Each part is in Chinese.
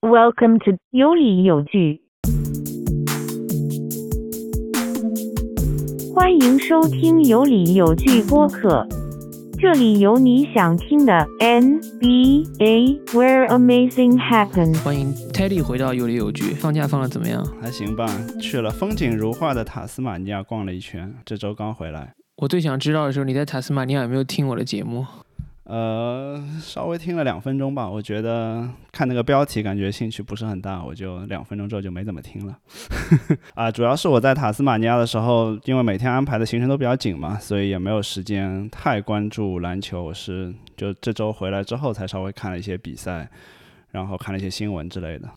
Welcome to 有理有据，欢迎收听有理有据播客，这里有你想听的 NBA where amazing happens。欢迎 Teddy 回到有理有据。放假放的怎么样？还行吧，去了风景如画的塔斯马尼亚逛了一圈，这周刚回来。我最想知道的是，你在塔斯马尼亚有没有听我的节目？呃，稍微听了两分钟吧，我觉得看那个标题感觉兴趣不是很大，我就两分钟之后就没怎么听了。啊，主要是我在塔斯马尼亚的时候，因为每天安排的行程都比较紧嘛，所以也没有时间太关注篮球。我是就这周回来之后才稍微看了一些比赛，然后看了一些新闻之类的。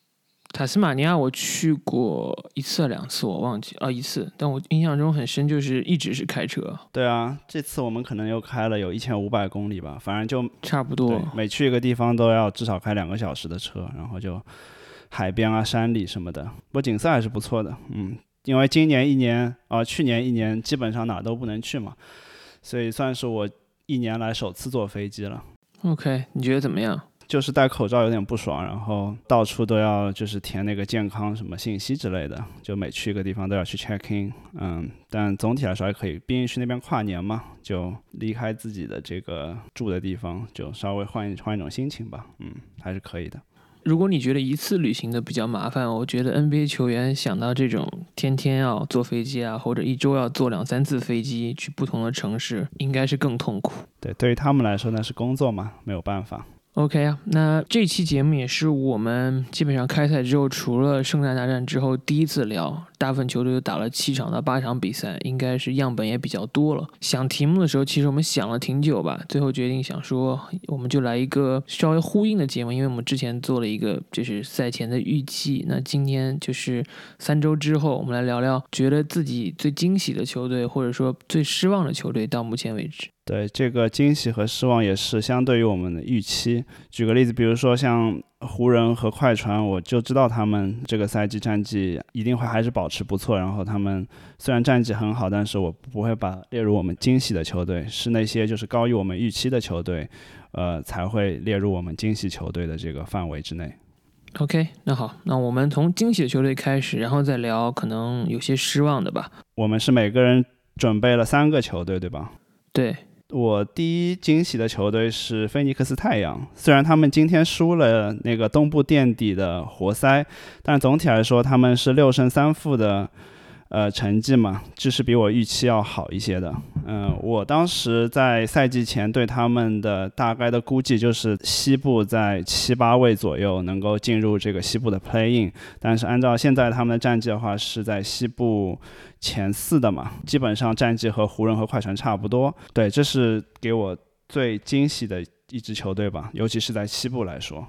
塔斯马尼亚我去过一次两次，我忘记啊一次，但我印象中很深，就是一直是开车。对啊，这次我们可能又开了有一千五百公里吧，反正就差不多。每去一个地方都要至少开两个小时的车，然后就海边啊、山里什么的，不过景色还是不错的。嗯，因为今年一年啊，去年一年基本上哪都不能去嘛，所以算是我一年来首次坐飞机了。OK，你觉得怎么样？就是戴口罩有点不爽，然后到处都要就是填那个健康什么信息之类的，就每去一个地方都要去 check in，嗯，但总体来说还可以，毕竟去那边跨年嘛，就离开自己的这个住的地方，就稍微换一换一种心情吧，嗯，还是可以的。如果你觉得一次旅行的比较麻烦，我觉得 NBA 球员想到这种天天要坐飞机啊，或者一周要坐两三次飞机去不同的城市，应该是更痛苦。对，对于他们来说那是工作嘛，没有办法。OK 啊，那这期节目也是我们基本上开赛之后，除了圣诞大战之后第一次聊。大部分球队都打了七场到八场比赛，应该是样本也比较多了。想题目的时候，其实我们想了挺久吧，最后决定想说，我们就来一个稍微呼应的节目，因为我们之前做了一个就是赛前的预计。那今天就是三周之后，我们来聊聊觉得自己最惊喜的球队，或者说最失望的球队，到目前为止。对这个惊喜和失望也是相对于我们的预期。举个例子，比如说像。湖人和快船，我就知道他们这个赛季战绩一定会还是保持不错。然后他们虽然战绩很好，但是我不会把列入我们惊喜的球队，是那些就是高于我们预期的球队，呃，才会列入我们惊喜球队的这个范围之内。OK，那好，那我们从惊喜的球队开始，然后再聊可能有些失望的吧。我们是每个人准备了三个球队，对吧？对。我第一惊喜的球队是菲尼克斯太阳，虽然他们今天输了那个东部垫底的活塞，但总体来说他们是六胜三负的。呃，成绩嘛，就是比我预期要好一些的。嗯，我当时在赛季前对他们的大概的估计就是西部在七八位左右能够进入这个西部的 playing，但是按照现在他们的战绩的话，是在西部前四的嘛，基本上战绩和湖人和快船差不多。对，这是给我最惊喜的一支球队吧，尤其是在西部来说，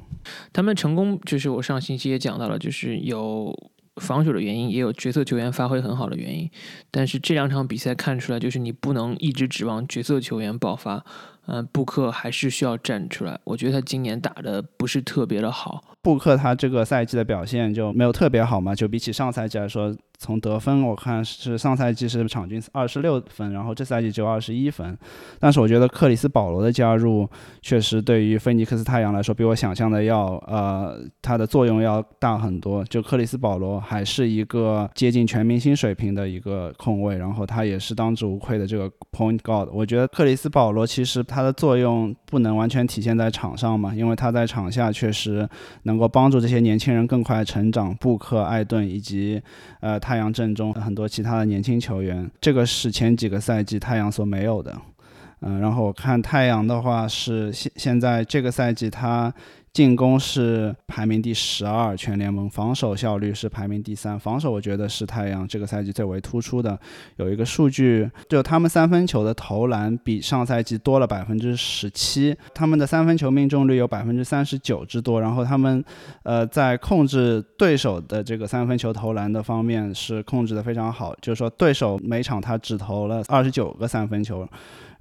他们成功就是我上星期也讲到了，就是有。防守的原因也有角色球员发挥很好的原因，但是这两场比赛看出来就是你不能一直指望角色球员爆发，嗯，布克还是需要站出来。我觉得他今年打的不是特别的好。布克他这个赛季的表现就没有特别好嘛，就比起上赛季来说。从得分我看是上赛季是场均二十六分，然后这赛季只有二十一分。但是我觉得克里斯保罗的加入确实对于菲尼克斯太阳来说比我想象的要呃，它的作用要大很多。就克里斯保罗还是一个接近全明星水平的一个控卫，然后他也是当之无愧的这个 point guard。我觉得克里斯保罗其实他的作用不能完全体现在场上嘛，因为他在场下确实能够帮助这些年轻人更快成长。布克、艾顿以及呃他。太阳阵中很多其他的年轻球员，这个是前几个赛季太阳所没有的。嗯，然后我看太阳的话是现现在这个赛季他。进攻是排名第十二，全联盟防守效率是排名第三。防守我觉得是太阳这个赛季最为突出的。有一个数据，就他们三分球的投篮比上赛季多了百分之十七，他们的三分球命中率有百分之三十九之多。然后他们，呃，在控制对手的这个三分球投篮的方面是控制的非常好，就是说对手每场他只投了二十九个三分球。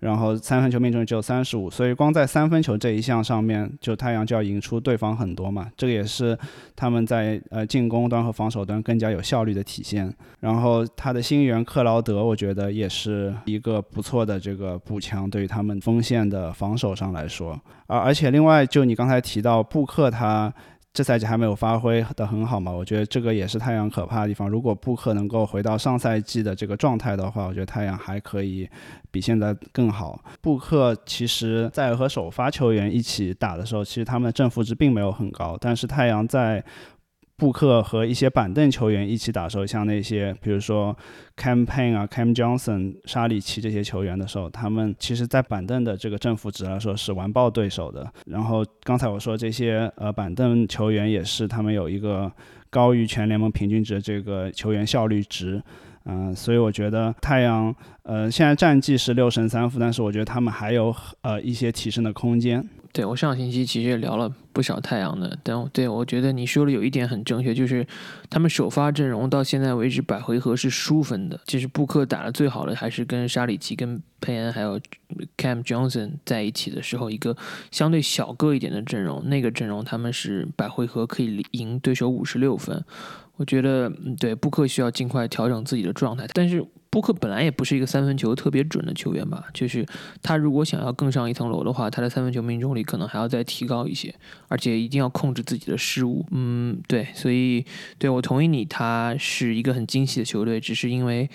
然后三分球命中率只有三十五，所以光在三分球这一项上面，就太阳就要赢出对方很多嘛。这个也是他们在呃进攻端和防守端更加有效率的体现。然后他的新援克劳德，我觉得也是一个不错的这个补强，对于他们锋线的防守上来说。而而且另外就你刚才提到布克他。这赛季还没有发挥的很好嘛，我觉得这个也是太阳可怕的地方。如果布克能够回到上赛季的这个状态的话，我觉得太阳还可以比现在更好。布克其实在和首发球员一起打的时候，其实他们的正负值并没有很高，但是太阳在布克和一些板凳球员一起打的时候，像那些比如说 Cam Payne 啊、Cam Johnson、沙里奇这些球员的时候，他们其实在板凳的这个正负值来说是完爆对手的。然后刚才我说这些呃板凳球员也是，他们有一个高于全联盟平均值的这个球员效率值。嗯，所以我觉得太阳呃现在战绩是六胜三负，但是我觉得他们还有呃一些提升的空间。对我上星期其实也聊了不少太阳的，但对我觉得你说的有一点很正确，就是他们首发阵容到现在为止百回合是输分的。其实布克打的最好的还是跟沙里奇、跟佩恩还有 Cam Johnson 在一起的时候，一个相对小个一点的阵容，那个阵容他们是百回合可以赢对手五十六分。我觉得对布克需要尽快调整自己的状态，但是。布克本来也不是一个三分球特别准的球员吧，就是他如果想要更上一层楼的话，他的三分球命中率可能还要再提高一些，而且一定要控制自己的失误。嗯，对，所以对我同意你，他是一个很惊喜的球队，只是因为。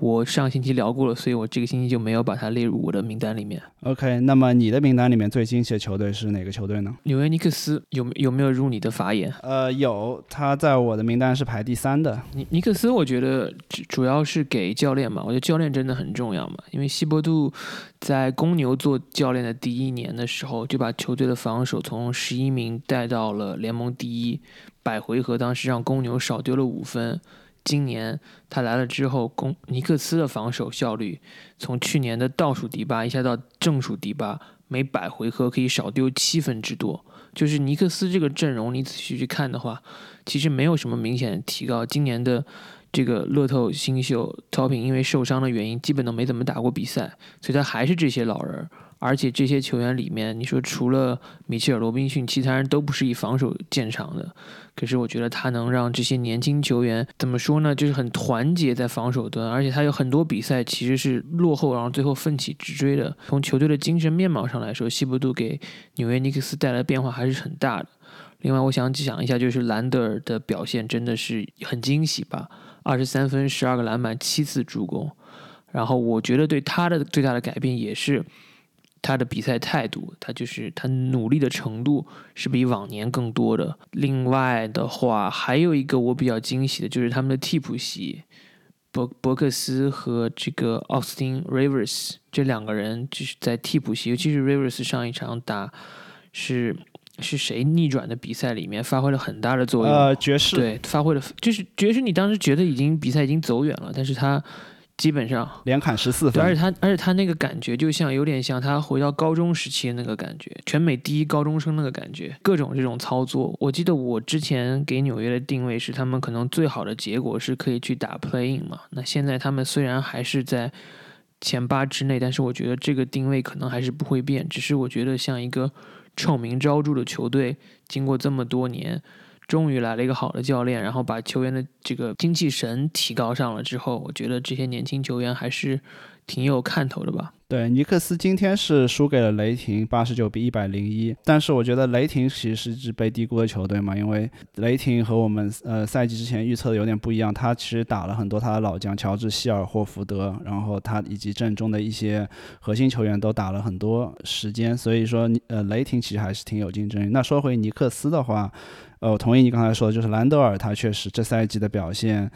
我上星期聊过了，所以我这个星期就没有把它列入我的名单里面。OK，那么你的名单里面最惊喜的球队是哪个球队呢？纽约尼克斯有有没有入你的法眼？呃，有，他在我的名单是排第三的。尼尼克斯，我觉得主要是给教练嘛，我觉得教练真的很重要嘛，因为希伯杜在公牛做教练的第一年的时候，就把球队的防守从十一名带到了联盟第一，百回合当时让公牛少丢了五分。今年他来了之后，公尼克斯的防守效率从去年的倒数第八一下到正数第八，每百回合可以少丢七分之多。就是尼克斯这个阵容，你仔细去看的话，其实没有什么明显提高。今年的这个乐透新秀 Topping 因为受伤的原因，基本都没怎么打过比赛，所以他还是这些老人。而且这些球员里面，你说除了米切尔·罗宾逊，其他人都不是以防守见长的。可是我觉得他能让这些年轻球员怎么说呢？就是很团结在防守端，而且他有很多比赛其实是落后，然后最后奋起直追的。从球队的精神面貌上来说，西伯杜给纽约尼克斯带来变化还是很大的。另外，我想讲一下，就是兰德尔的表现真的是很惊喜吧？二十三分、十二个篮板、七次助攻。然后我觉得对他的最大的改变也是。他的比赛态度，他就是他努力的程度是比往年更多的。另外的话，还有一个我比较惊喜的，就是他们的替补席，博博克斯和这个奥斯汀 Rivers 这两个人，就是在替补席，尤其是 Rivers 上一场打是是谁逆转的比赛里面发挥了很大的作用。呃，爵士对发挥了，就是爵士，你当时觉得已经比赛已经走远了，但是他。基本上连砍十四分，而且他，而且他那个感觉就像有点像他回到高中时期的那个感觉，全美第一高中生那个感觉，各种这种操作。我记得我之前给纽约的定位是，他们可能最好的结果是可以去打 playing 嘛。那现在他们虽然还是在前八之内，但是我觉得这个定位可能还是不会变。只是我觉得像一个臭名昭著的球队，经过这么多年。终于来了一个好的教练，然后把球员的这个精气神提高上了之后，我觉得这些年轻球员还是挺有看头的吧。对，尼克斯今天是输给了雷霆，八十九比一百零一。但是我觉得雷霆其实是一支被低估的球队嘛，因为雷霆和我们呃赛季之前预测的有点不一样。他其实打了很多他的老将乔治希尔霍福德，然后他以及阵中的一些核心球员都打了很多时间，所以说呃雷霆其实还是挺有竞争力。那说回尼克斯的话。呃，我同意你刚才说的，就是兰德尔他确实这赛季的表现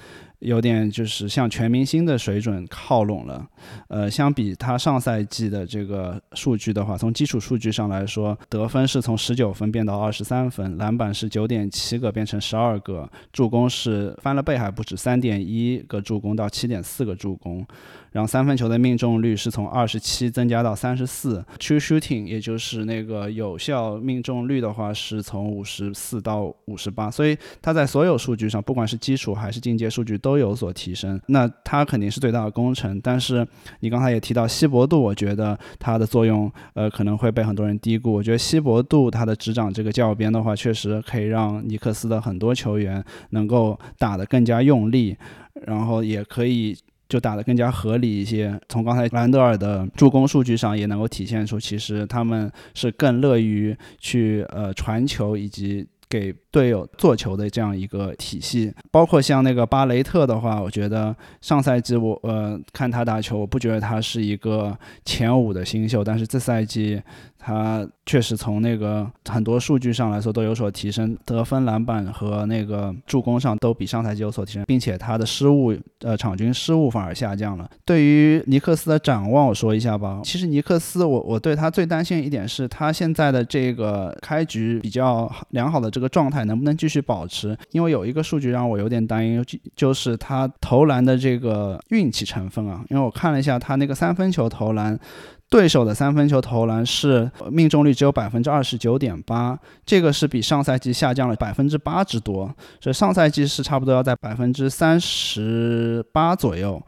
有点就是向全明星的水准靠拢了。呃，相比他上赛季的这个数据的话，从基础数据上来说，得分是从十九分变到二十三分，篮板是九点七个变成十二个，助攻是翻了倍还不止，三点一个助攻到七点四个助攻。然后三分球的命中率是从二十七增加到三十四，true shooting 也就是那个有效命中率的话是从五十四到五十八，所以他在所有数据上，不管是基础还是进阶数据都都有所提升。那他肯定是最大的功臣。但是你刚才也提到稀薄度，我觉得它的作用呃可能会被很多人低估。我觉得稀薄度它的执掌这个教鞭的话，确实可以让尼克斯的很多球员能够打得更加用力，然后也可以。就打得更加合理一些。从刚才兰德尔的助攻数据上也能够体现出，其实他们是更乐于去呃传球以及。给队友做球的这样一个体系。包括像那个巴雷特的话，我觉得上赛季我呃看他打球，我不觉得他是一个前五的新秀，但是这赛季。他确实从那个很多数据上来说都有所提升，得分、篮板和那个助攻上都比上赛季有所提升，并且他的失误，呃，场均失误反而下降了。对于尼克斯的展望，我说一下吧。其实尼克斯，我我对他最担心一点是他现在的这个开局比较良好的这个状态能不能继续保持？因为有一个数据让我有点担忧，就是他投篮的这个运气成分啊。因为我看了一下他那个三分球投篮。对手的三分球投篮是命中率只有百分之二十九点八，这个是比上赛季下降了百分之八之多。所以上赛季是差不多要在百分之三十八左右，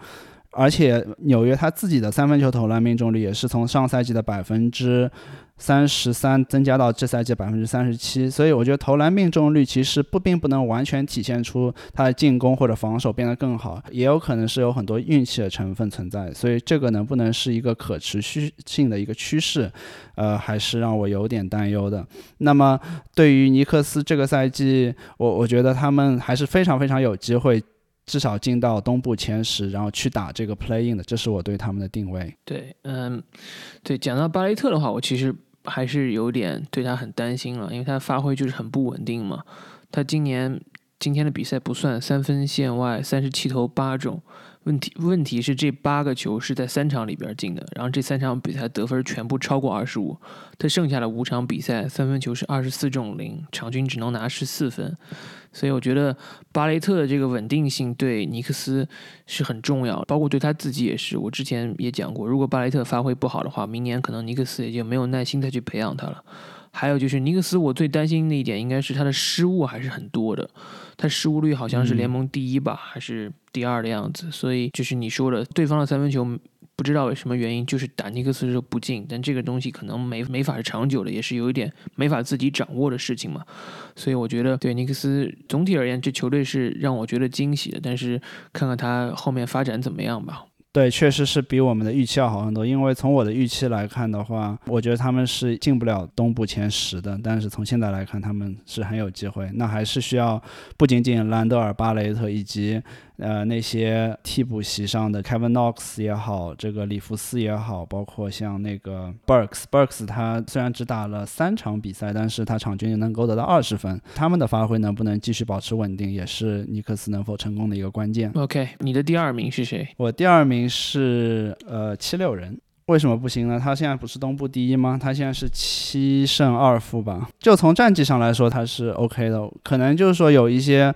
而且纽约他自己的三分球投篮命中率也是从上赛季的百分之。三十三增加到这赛季百分之三十七，所以我觉得投篮命中率其实不并不能完全体现出他的进攻或者防守变得更好，也有可能是有很多运气的成分存在，所以这个能不能是一个可持续性的一个趋势，呃，还是让我有点担忧的。那么对于尼克斯这个赛季，我我觉得他们还是非常非常有机会。至少进到东部前十，然后去打这个 play in 的，这是我对他们的定位。对，嗯，对，讲到巴雷特的话，我其实还是有点对他很担心了，因为他发挥就是很不稳定嘛。他今年今天的比赛不算，三分线外三十七投八中。问题问题是这八个球是在三场里边进的，然后这三场比赛得分全部超过二十五，他剩下的五场比赛三分球是二十四中零，场均只能拿十四分。所以我觉得巴雷特的这个稳定性对尼克斯是很重要，包括对他自己也是。我之前也讲过，如果巴雷特发挥不好的话，明年可能尼克斯也就没有耐心再去培养他了。还有就是尼克斯，我最担心的一点应该是他的失误还是很多的，他失误率好像是联盟第一吧，还是第二的样子。所以就是你说的，对方的三分球。不知道为什么原因，就是打尼克斯的时候不进，但这个东西可能没没法是长久的，也是有一点没法自己掌握的事情嘛。所以我觉得对尼克斯总体而言，这球队是让我觉得惊喜的。但是看看他后面发展怎么样吧。对，确实是比我们的预期要好很多。因为从我的预期来看的话，我觉得他们是进不了东部前十的。但是从现在来看，他们是很有机会。那还是需要不仅仅兰德尔、巴雷特以及。呃，那些替补席上的 Kevin Knox 也好，这个里弗斯也好，包括像那个 Burks，Burks 他虽然只打了三场比赛，但是他场均也能够得到二十分。他们的发挥能不能继续保持稳定，也是尼克斯能否成功的一个关键。OK，你的第二名是谁？我第二名是呃七六人，为什么不行呢？他现在不是东部第一吗？他现在是七胜二负吧？就从战绩上来说，他是 OK 的，可能就是说有一些。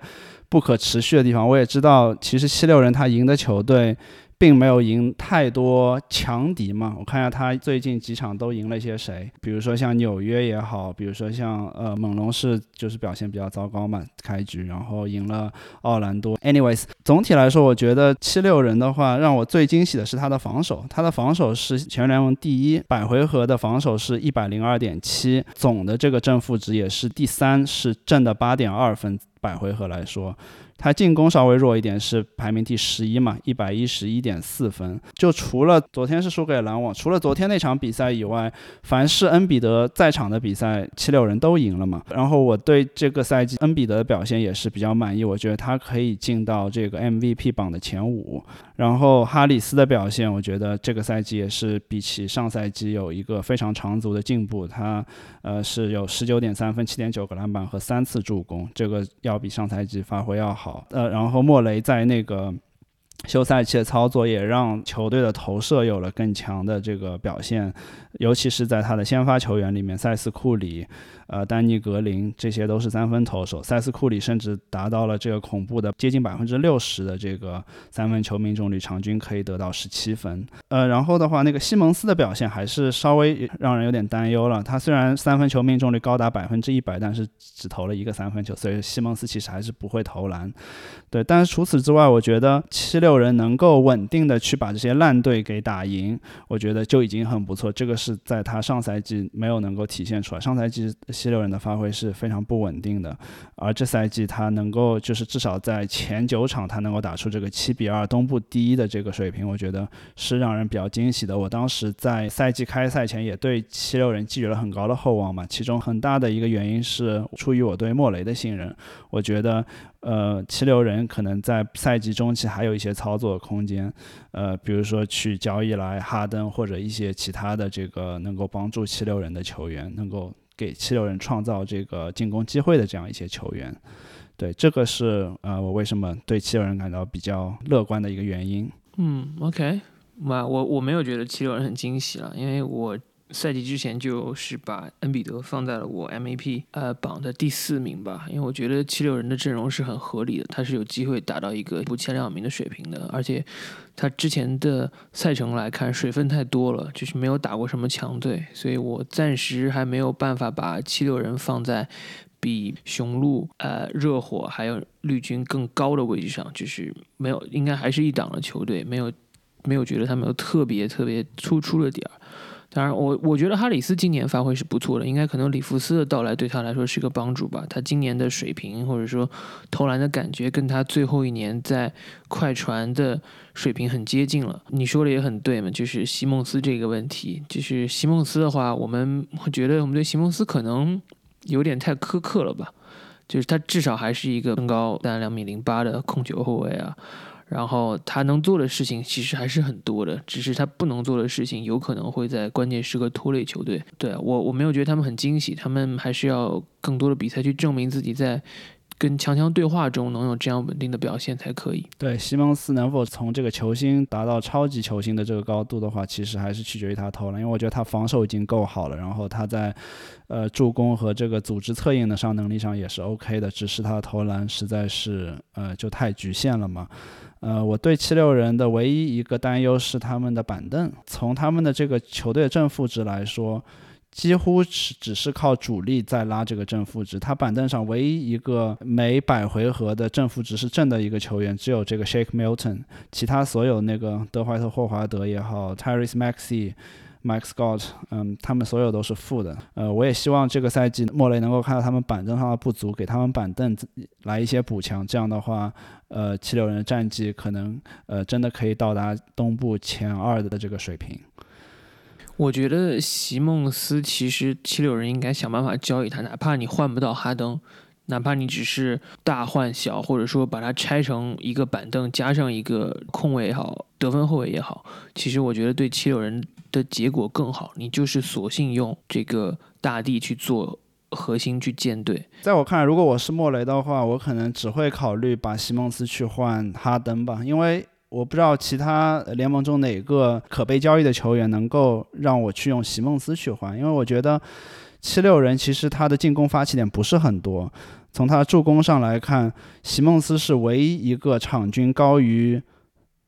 不可持续的地方，我也知道。其实七六人他赢的球队，并没有赢太多强敌嘛。我看一下他最近几场都赢了一些谁，比如说像纽约也好，比如说像呃猛龙是就是表现比较糟糕嘛，开局然后赢了奥兰多。Anyways，总体来说，我觉得七六人的话，让我最惊喜的是他的防守，他的防守是全联盟第一，百回合的防守是一百零二点七，总的这个正负值也是第三，是正的八点二分。百回合来说。他进攻稍微弱一点，是排名第十一嘛，一百一十一点四分。就除了昨天是输给篮网，除了昨天那场比赛以外，凡是恩比德在场的比赛，七六人都赢了嘛。然后我对这个赛季恩比德的表现也是比较满意，我觉得他可以进到这个 MVP 榜的前五。然后哈里斯的表现，我觉得这个赛季也是比起上赛季有一个非常长足的进步。他呃是有十九点三分、七点九个篮板和三次助攻，这个要比上赛季发挥要好。呃，然后莫雷在那个休赛期的操作也让球队的投射有了更强的这个表现，尤其是在他的先发球员里面，塞斯库里。呃，丹尼格林这些都是三分投手，塞斯库里甚至达到了这个恐怖的接近百分之六十的这个三分球命中率，场均可以得到十七分。呃，然后的话，那个西蒙斯的表现还是稍微让人有点担忧了。他虽然三分球命中率高达百分之一百，但是只投了一个三分球，所以西蒙斯其实还是不会投篮。对，但是除此之外，我觉得七六人能够稳定的去把这些烂队给打赢，我觉得就已经很不错。这个是在他上赛季没有能够体现出来。上赛季七六人的发挥是非常不稳定的，而这赛季他能够就是至少在前九场他能够打出这个七比二东部第一的这个水平，我觉得是让人比较惊喜的。我当时在赛季开赛前也对七六人寄予了很高的厚望嘛，其中很大的一个原因是出于我对莫雷的信任，我觉得。呃，七六人可能在赛季中期还有一些操作空间，呃，比如说去交易来哈登或者一些其他的这个能够帮助七六人的球员，能够给七六人创造这个进攻机会的这样一些球员。对，这个是呃我为什么对七六人感到比较乐观的一个原因。嗯，OK，嘛，我我没有觉得七六人很惊喜了，因为我。赛季之前就是把恩比德放在了我 MVP 呃榜的第四名吧，因为我觉得七六人的阵容是很合理的，他是有机会达到一个不前两名的水平的，而且他之前的赛程来看水分太多了，就是没有打过什么强队，所以我暂时还没有办法把七六人放在比雄鹿、呃热火还有绿军更高的位置上，就是没有，应该还是一档的球队，没有没有觉得他们有特别特别突出的点儿。当然，我我觉得哈里斯今年发挥是不错的，应该可能里弗斯的到来对他来说是个帮助吧。他今年的水平或者说投篮的感觉，跟他最后一年在快船的水平很接近了。你说的也很对嘛，就是西蒙斯这个问题，就是西蒙斯的话，我们会觉得我们对西蒙斯可能有点太苛刻了吧？就是他至少还是一个身高大概两米零八的控球后卫啊。然后他能做的事情其实还是很多的，只是他不能做的事情有可能会在关键时刻拖累球队。对我我没有觉得他们很惊喜，他们还是要更多的比赛去证明自己在跟强强对话中能有这样稳定的表现才可以。对西蒙斯能否从这个球星达到超级球星的这个高度的话，其实还是取决于他投篮，因为我觉得他防守已经够好了，然后他在呃助攻和这个组织策应的上能力上也是 OK 的，只是他的投篮实在是呃就太局限了嘛。呃，我对七六人的唯一一个担忧是他们的板凳。从他们的这个球队正负值来说，几乎是只是靠主力在拉这个正负值。他板凳上唯一一个每百回合的正负值是正的一个球员，只有这个 Shake Milton，其他所有那个德怀特·霍华德也好，Tyrese Maxey。Mike Scott，嗯，他们所有都是负的。呃，我也希望这个赛季莫雷能够看到他们板凳上的不足，给他们板凳来一些补强。这样的话，呃，七六人的战绩可能呃真的可以到达东部前二的这个水平。我觉得席梦思其实七六人应该想办法交易他，哪怕你换不到哈登。哪怕你只是大换小，或者说把它拆成一个板凳，加上一个控卫也好，得分后卫也好，其实我觉得对七六人的结果更好。你就是索性用这个大地去做核心去建队。在我看来，如果我是莫雷的话，我可能只会考虑把西蒙斯去换哈登吧，因为我不知道其他联盟中哪个可被交易的球员能够让我去用席梦思去换，因为我觉得七六人其实他的进攻发起点不是很多。从他的助攻上来看，席梦思是唯一一个场均高于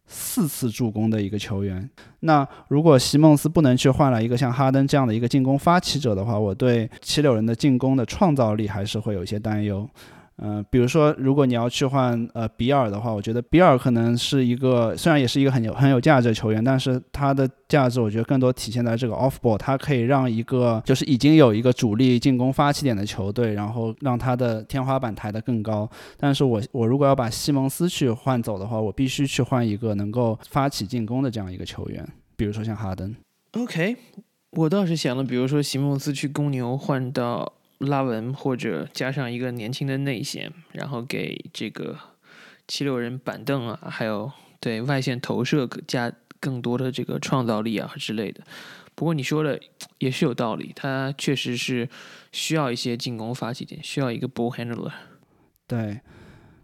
四次助攻的一个球员。那如果席梦思不能去换来一个像哈登这样的一个进攻发起者的话，我对七六人的进攻的创造力还是会有一些担忧。嗯，比如说，如果你要去换呃比尔的话，我觉得比尔可能是一个虽然也是一个很有很有价值的球员，但是他的价值我觉得更多体现在这个 off ball，他可以让一个就是已经有一个主力进攻发起点的球队，然后让他的天花板抬得更高。但是我我如果要把西蒙斯去换走的话，我必须去换一个能够发起进攻的这样一个球员，比如说像哈登。OK，我倒是想了，比如说西蒙斯去公牛换到。拉文或者加上一个年轻的内线，然后给这个七六人板凳啊，还有对外线投射加更多的这个创造力啊之类的。不过你说的也是有道理，他确实是需要一些进攻发起点，需要一个 ball handler。对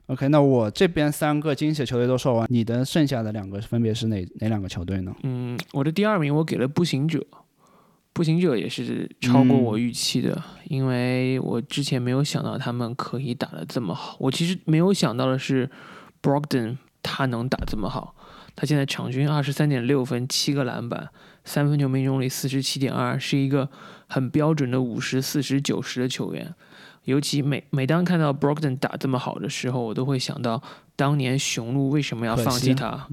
，OK，那我这边三个惊喜球队都说完，你的剩下的两个分别是哪哪两个球队呢？嗯，我的第二名我给了步行者。步行者也是超过我预期的，因为我之前没有想到他们可以打得这么好。我其实没有想到的是，Brogdon 他能打这么好。他现在场均二十三点六分，七个篮板，三分球命中率四十七点二，是一个很标准的五十四十九十的球员。尤其每每当看到 Brogdon 打这么好的时候，我都会想到当年雄鹿为什么要放弃他。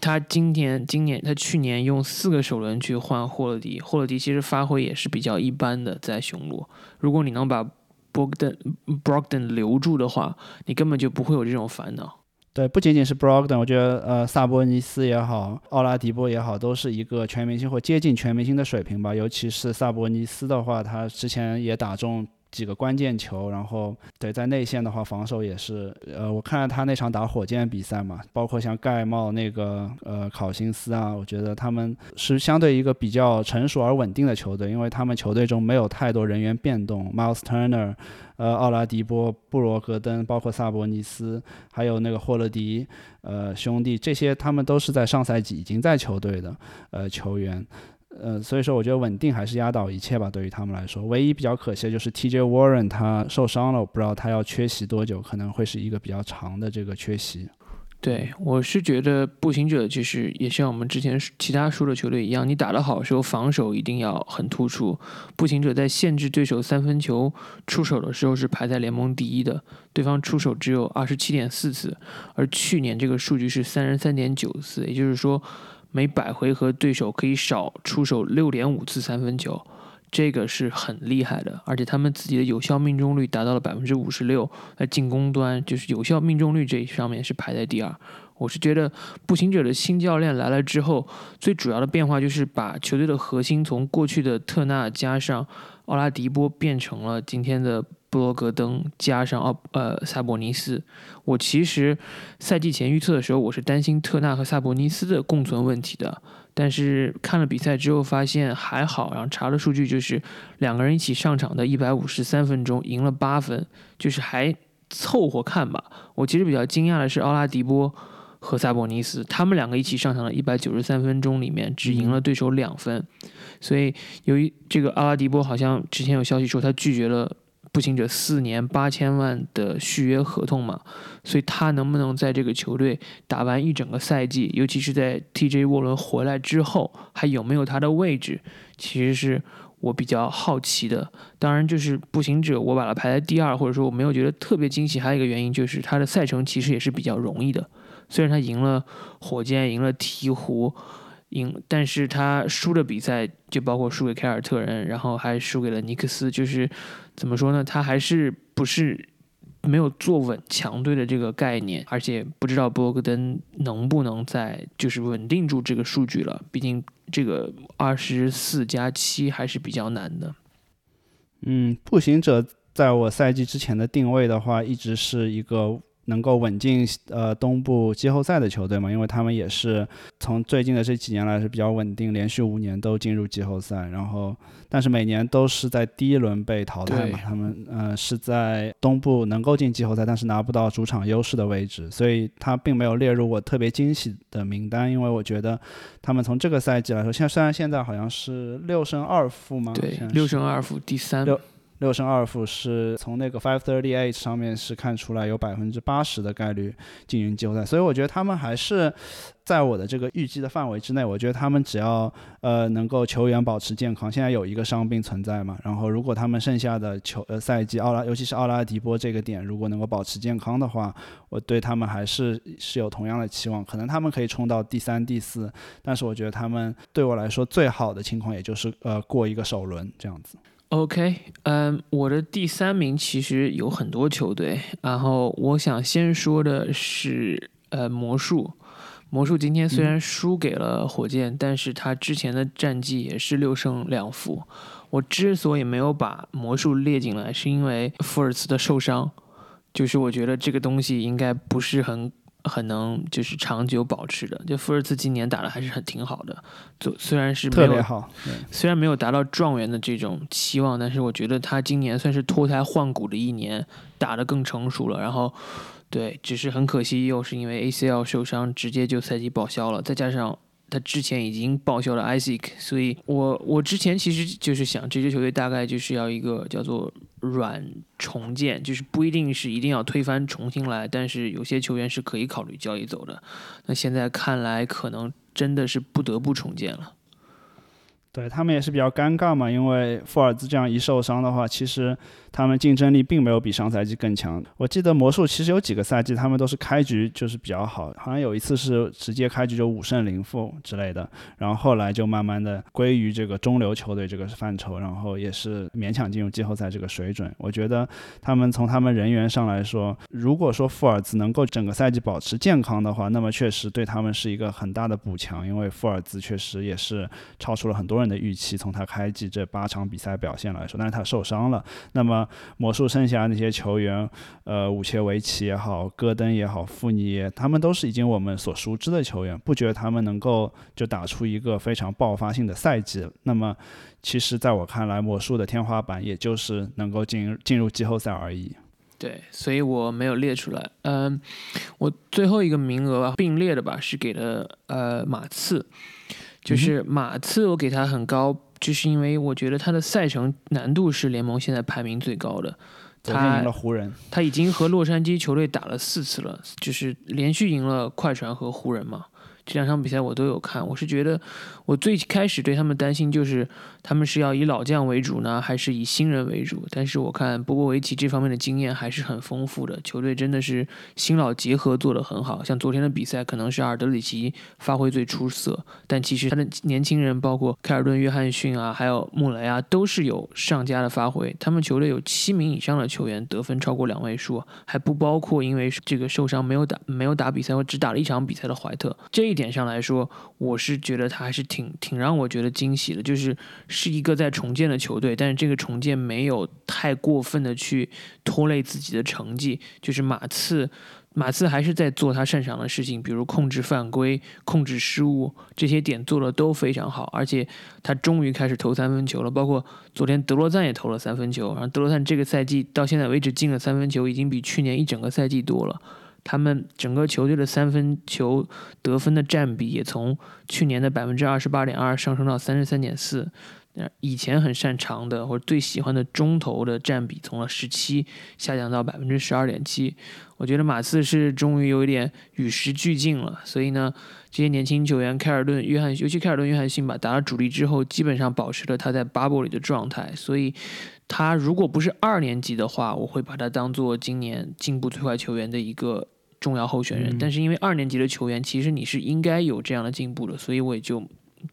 他今年今年他去年用四个首轮去换霍勒迪，霍勒迪其实发挥也是比较一般的在雄鹿。如果你能把 Brogdon Brogdon 留住的话，你根本就不会有这种烦恼。对，不仅仅是 Brogdon，我觉得呃，萨博尼斯也好，奥拉迪波也好，都是一个全明星或接近全明星的水平吧。尤其是萨博尼斯的话，他之前也打中。几个关键球，然后对在内线的话，防守也是。呃，我看了他那场打火箭比赛嘛，包括像盖帽那个呃考辛斯啊，我觉得他们是相对一个比较成熟而稳定的球队，因为他们球队中没有太多人员变动。Miles Turner，呃，奥拉迪波、布罗格登，包括萨博尼斯，还有那个霍勒迪，呃，兄弟这些，他们都是在上赛季已经在球队的呃球员。呃，所以说我觉得稳定还是压倒一切吧，对于他们来说，唯一比较可惜的就是 TJ Warren 他受伤了，我不知道他要缺席多久，可能会是一个比较长的这个缺席。对，我是觉得步行者其实也像我们之前其他输的球队一样，你打得好的时候防守一定要很突出。步行者在限制对手三分球出手的时候是排在联盟第一的，对方出手只有二十七点四次，而去年这个数据是三十三点九次，也就是说。每百回合对手可以少出手六点五次三分球，这个是很厉害的。而且他们自己的有效命中率达到了百分之五十六，在进攻端就是有效命中率这上面是排在第二。我是觉得步行者的新教练来了之后，最主要的变化就是把球队的核心从过去的特纳加上奥拉迪波变成了今天的。布罗格登加上奥呃萨博尼斯，我其实赛季前预测的时候，我是担心特纳和萨博尼斯的共存问题的。但是看了比赛之后发现还好，然后查了数据，就是两个人一起上场的一百五十三分钟赢了八分，就是还凑合看吧。我其实比较惊讶的是奥拉迪波和萨博尼斯，他们两个一起上场的一百九十三分钟里面只赢了对手两分，所以由于这个奥拉迪波好像之前有消息说他拒绝了。步行者四年八千万的续约合同嘛，所以他能不能在这个球队打完一整个赛季，尤其是在 TJ 沃伦回来之后，还有没有他的位置，其实是我比较好奇的。当然，就是步行者，我把它排在第二，或者说我没有觉得特别惊喜。还有一个原因就是他的赛程其实也是比较容易的，虽然他赢了火箭，赢了鹈鹕。赢，但是他输的比赛就包括输给凯尔特人，然后还输给了尼克斯，就是怎么说呢？他还是不是没有坐稳强队的这个概念，而且不知道博格登能不能在就是稳定住这个数据了。毕竟这个二十四加七还是比较难的。嗯，步行者在我赛季之前的定位的话，一直是一个。能够稳进呃东部季后赛的球队嘛，因为他们也是从最近的这几年来是比较稳定，连续五年都进入季后赛，然后但是每年都是在第一轮被淘汰嘛。他们呃是在东部能够进季后赛，但是拿不到主场优势的位置，所以他并没有列入我特别惊喜的名单，因为我觉得他们从这个赛季来说，现虽然现在好像是六胜二负吗？对，六胜二负，第三。六六胜二负是从那个 Five Thirty Eight 上面是看出来有百分之八十的概率进军季后赛，所以我觉得他们还是在我的这个预计的范围之内。我觉得他们只要呃能够球员保持健康，现在有一个伤病存在嘛，然后如果他们剩下的球呃赛季奥拉，尤其是奥拉迪波这个点，如果能够保持健康的话，我对他们还是是有同样的期望。可能他们可以冲到第三、第四，但是我觉得他们对我来说最好的情况也就是呃过一个首轮这样子。OK，嗯，我的第三名其实有很多球队，然后我想先说的是，呃，魔术。魔术今天虽然输给了火箭，但是他之前的战绩也是六胜两负。我之所以没有把魔术列进来，是因为福尔茨的受伤，就是我觉得这个东西应该不是很。很能就是长久保持的，就福尔茨今年打的还是很挺好的，就虽然是特别好，虽然没有达到状元的这种期望，但是我觉得他今年算是脱胎换骨的一年，打得更成熟了。然后，对，只是很可惜，又是因为 ACL 受伤，直接就赛季报销了，再加上。他之前已经报销了 Isaac，所以我我之前其实就是想，这支球队大概就是要一个叫做软重建，就是不一定是一定要推翻重新来，但是有些球员是可以考虑交易走的。那现在看来，可能真的是不得不重建了。对他们也是比较尴尬嘛，因为富尔兹这样一受伤的话，其实他们竞争力并没有比上赛季更强。我记得魔术其实有几个赛季，他们都是开局就是比较好，好像有一次是直接开局就五胜零负之类的，然后后来就慢慢的归于这个中流球队这个范畴，然后也是勉强进入季后赛这个水准。我觉得他们从他们人员上来说，如果说富尔兹能够整个赛季保持健康的话，那么确实对他们是一个很大的补强，因为富尔兹确实也是超出了很多人的预期，从他开季这八场比赛表现来说，但是他受伤了。那么魔术剩下那些球员，呃，武切维奇也好，戈登也好，富尼，他们都是已经我们所熟知的球员，不觉得他们能够就打出一个非常爆发性的赛季。那么，其实在我看来，魔术的天花板也就是能够进进入季后赛而已。对，所以我没有列出来。嗯，我最后一个名额并列的吧，是给了呃马刺，就是马刺，我给他很高。就是因为我觉得他的赛程难度是联盟现在排名最高的。他赢了湖人，他已经和洛杉矶球队打了四次了，就是连续赢了快船和湖人嘛。这两场比赛我都有看，我是觉得我最开始对他们担心就是他们是要以老将为主呢，还是以新人为主？但是我看波波维奇这方面的经验还是很丰富的，球队真的是新老结合做得很好。像昨天的比赛，可能是阿尔德里奇发挥最出色，但其实他的年轻人，包括凯尔顿·约翰逊啊，还有穆雷啊，都是有上佳的发挥。他们球队有七名以上的球员得分超过两位数，还不包括因为这个受伤没有打没有打比赛或只打了一场比赛的怀特。这一点上来说，我是觉得他还是挺挺让我觉得惊喜的，就是是一个在重建的球队，但是这个重建没有太过分的去拖累自己的成绩，就是马刺，马刺还是在做他擅长的事情，比如控制犯规、控制失误这些点做的都非常好，而且他终于开始投三分球了，包括昨天德罗赞也投了三分球，然后德罗赞这个赛季到现在为止进了三分球已经比去年一整个赛季多了。他们整个球队的三分球得分的占比也从去年的百分之二十八点二上升到三十三点四，以前很擅长的或者最喜欢的中投的占比从了十七下降到百分之十二点七。我觉得马刺是终于有一点与时俱进了，所以呢，这些年轻球员凯尔顿、约翰，尤其凯尔顿、约翰逊吧，打了主力之后，基本上保持了他在 bubble 里的状态，所以。他如果不是二年级的话，我会把他当做今年进步最快球员的一个重要候选人。但是因为二年级的球员，其实你是应该有这样的进步的，所以我也就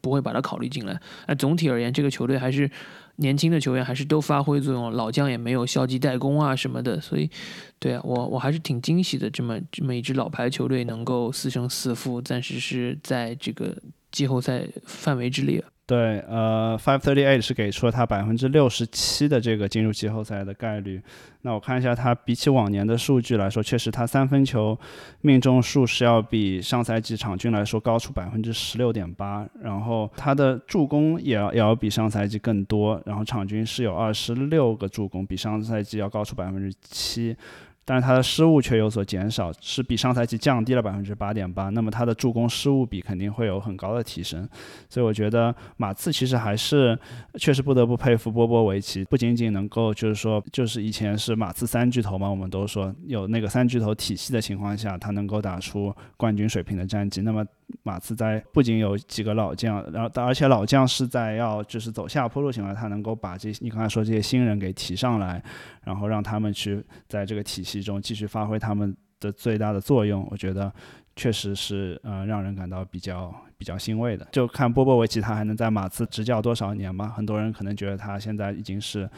不会把他考虑进来。那总体而言，这个球队还是年轻的球员还是都发挥作用，老将也没有消极怠工啊什么的。所以，对啊，我我还是挺惊喜的，这么这么一支老牌球队能够四胜四负，暂时是在这个季后赛范围之列。对，呃，Five Thirty Eight 是给出了他百分之六十七的这个进入季后赛的概率。那我看一下，他比起往年的数据来说，确实他三分球命中数是要比上赛季场均来说高出百分之十六点八。然后他的助攻也要也要比上赛季更多，然后场均是有二十六个助攻，比上赛季要高出百分之七。但是他的失误却有所减少，是比上赛季降低了百分之八点八。那么他的助攻失误比肯定会有很高的提升，所以我觉得马刺其实还是确实不得不佩服波波维奇，不仅仅能够就是说就是以前是马刺三巨头嘛，我们都说有那个三巨头体系的情况下，他能够打出冠军水平的战绩。那么马刺在不仅有几个老将，然后而且老将是在要就是走下坡路情况下，他能够把这你刚才说这些新人给提上来，然后让他们去在这个体系中继续发挥他们的最大的作用，我觉得确实是呃让人感到比较。比较欣慰的，就看波波维奇他还能在马刺执教多少年嘛？很多人可能觉得他现在已经是，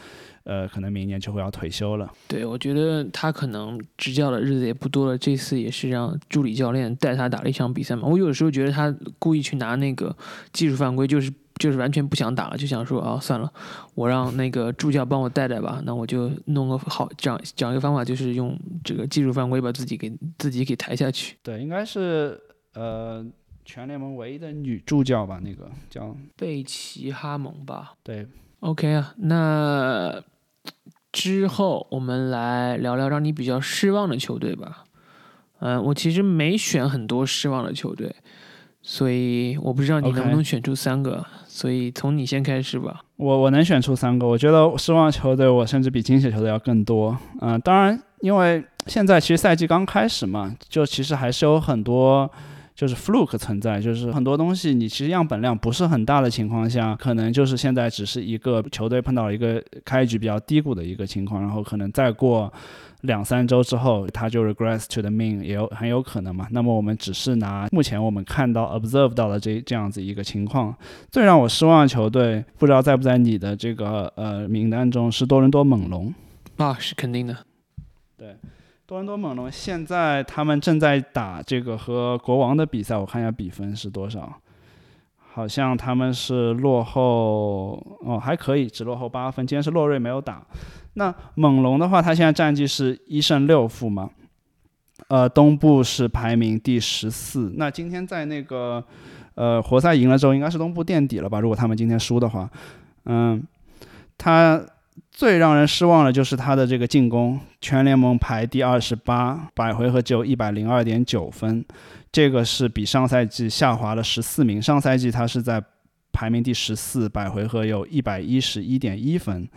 呃，可能明年就会要退休了。对，我觉得他可能执教的日子也不多了。这次也是让助理教练带他打了一场比赛嘛。我有时候觉得他故意去拿那个技术犯规，就是就是完全不想打了，就想说啊，算了，我让那个助教帮我带带吧。那我就弄个好讲讲一个方法，就是用这个技术犯规把自己给自己给抬下去。对，应该是呃。全联盟唯一的女助教吧，那个叫贝奇哈蒙吧。对，OK 啊，那之后我们来聊聊让你比较失望的球队吧。嗯，我其实没选很多失望的球队，所以我不知道你能不能选出三个。所以从你先开始吧。我我能选出三个，我觉得失望球队我甚至比惊喜球队要更多。嗯，当然，因为现在其实赛季刚开始嘛，就其实还是有很多。就是 fluke 存在，就是很多东西你其实样本量不是很大的情况下，可能就是现在只是一个球队碰到一个开局比较低谷的一个情况，然后可能再过两三周之后，它就 regress to the mean，也有很有可能嘛。那么我们只是拿目前我们看到 observe 到的这这样子一个情况。最让我失望的球队，不知道在不在你的这个呃名单中，是多伦多猛龙。啊，是肯定的。对。多伦多猛龙现在他们正在打这个和国王的比赛，我看一下比分是多少，好像他们是落后哦，还可以，只落后八分。今天是洛瑞没有打。那猛龙的话，他现在战绩是一胜六负嘛？呃，东部是排名第十四。那今天在那个呃活塞赢了之后，应该是东部垫底了吧？如果他们今天输的话，嗯，他。最让人失望的就是他的这个进攻，全联盟排第二十八，百回合只有一百零二点九分，这个是比上赛季下滑了十四名。上赛季他是在排名第十四，百回合有一百一十一点一分。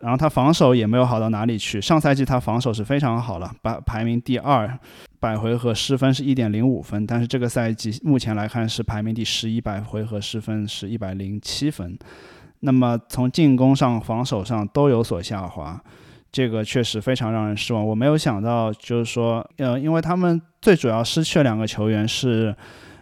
然后他防守也没有好到哪里去，上赛季他防守是非常好了，排排名第二，百回合失分是一点零五分。但是这个赛季目前来看是排名第十一，百回合失分是一百零七分。那么从进攻上、防守上都有所下滑，这个确实非常让人失望。我没有想到，就是说，呃，因为他们最主要失去了两个球员是，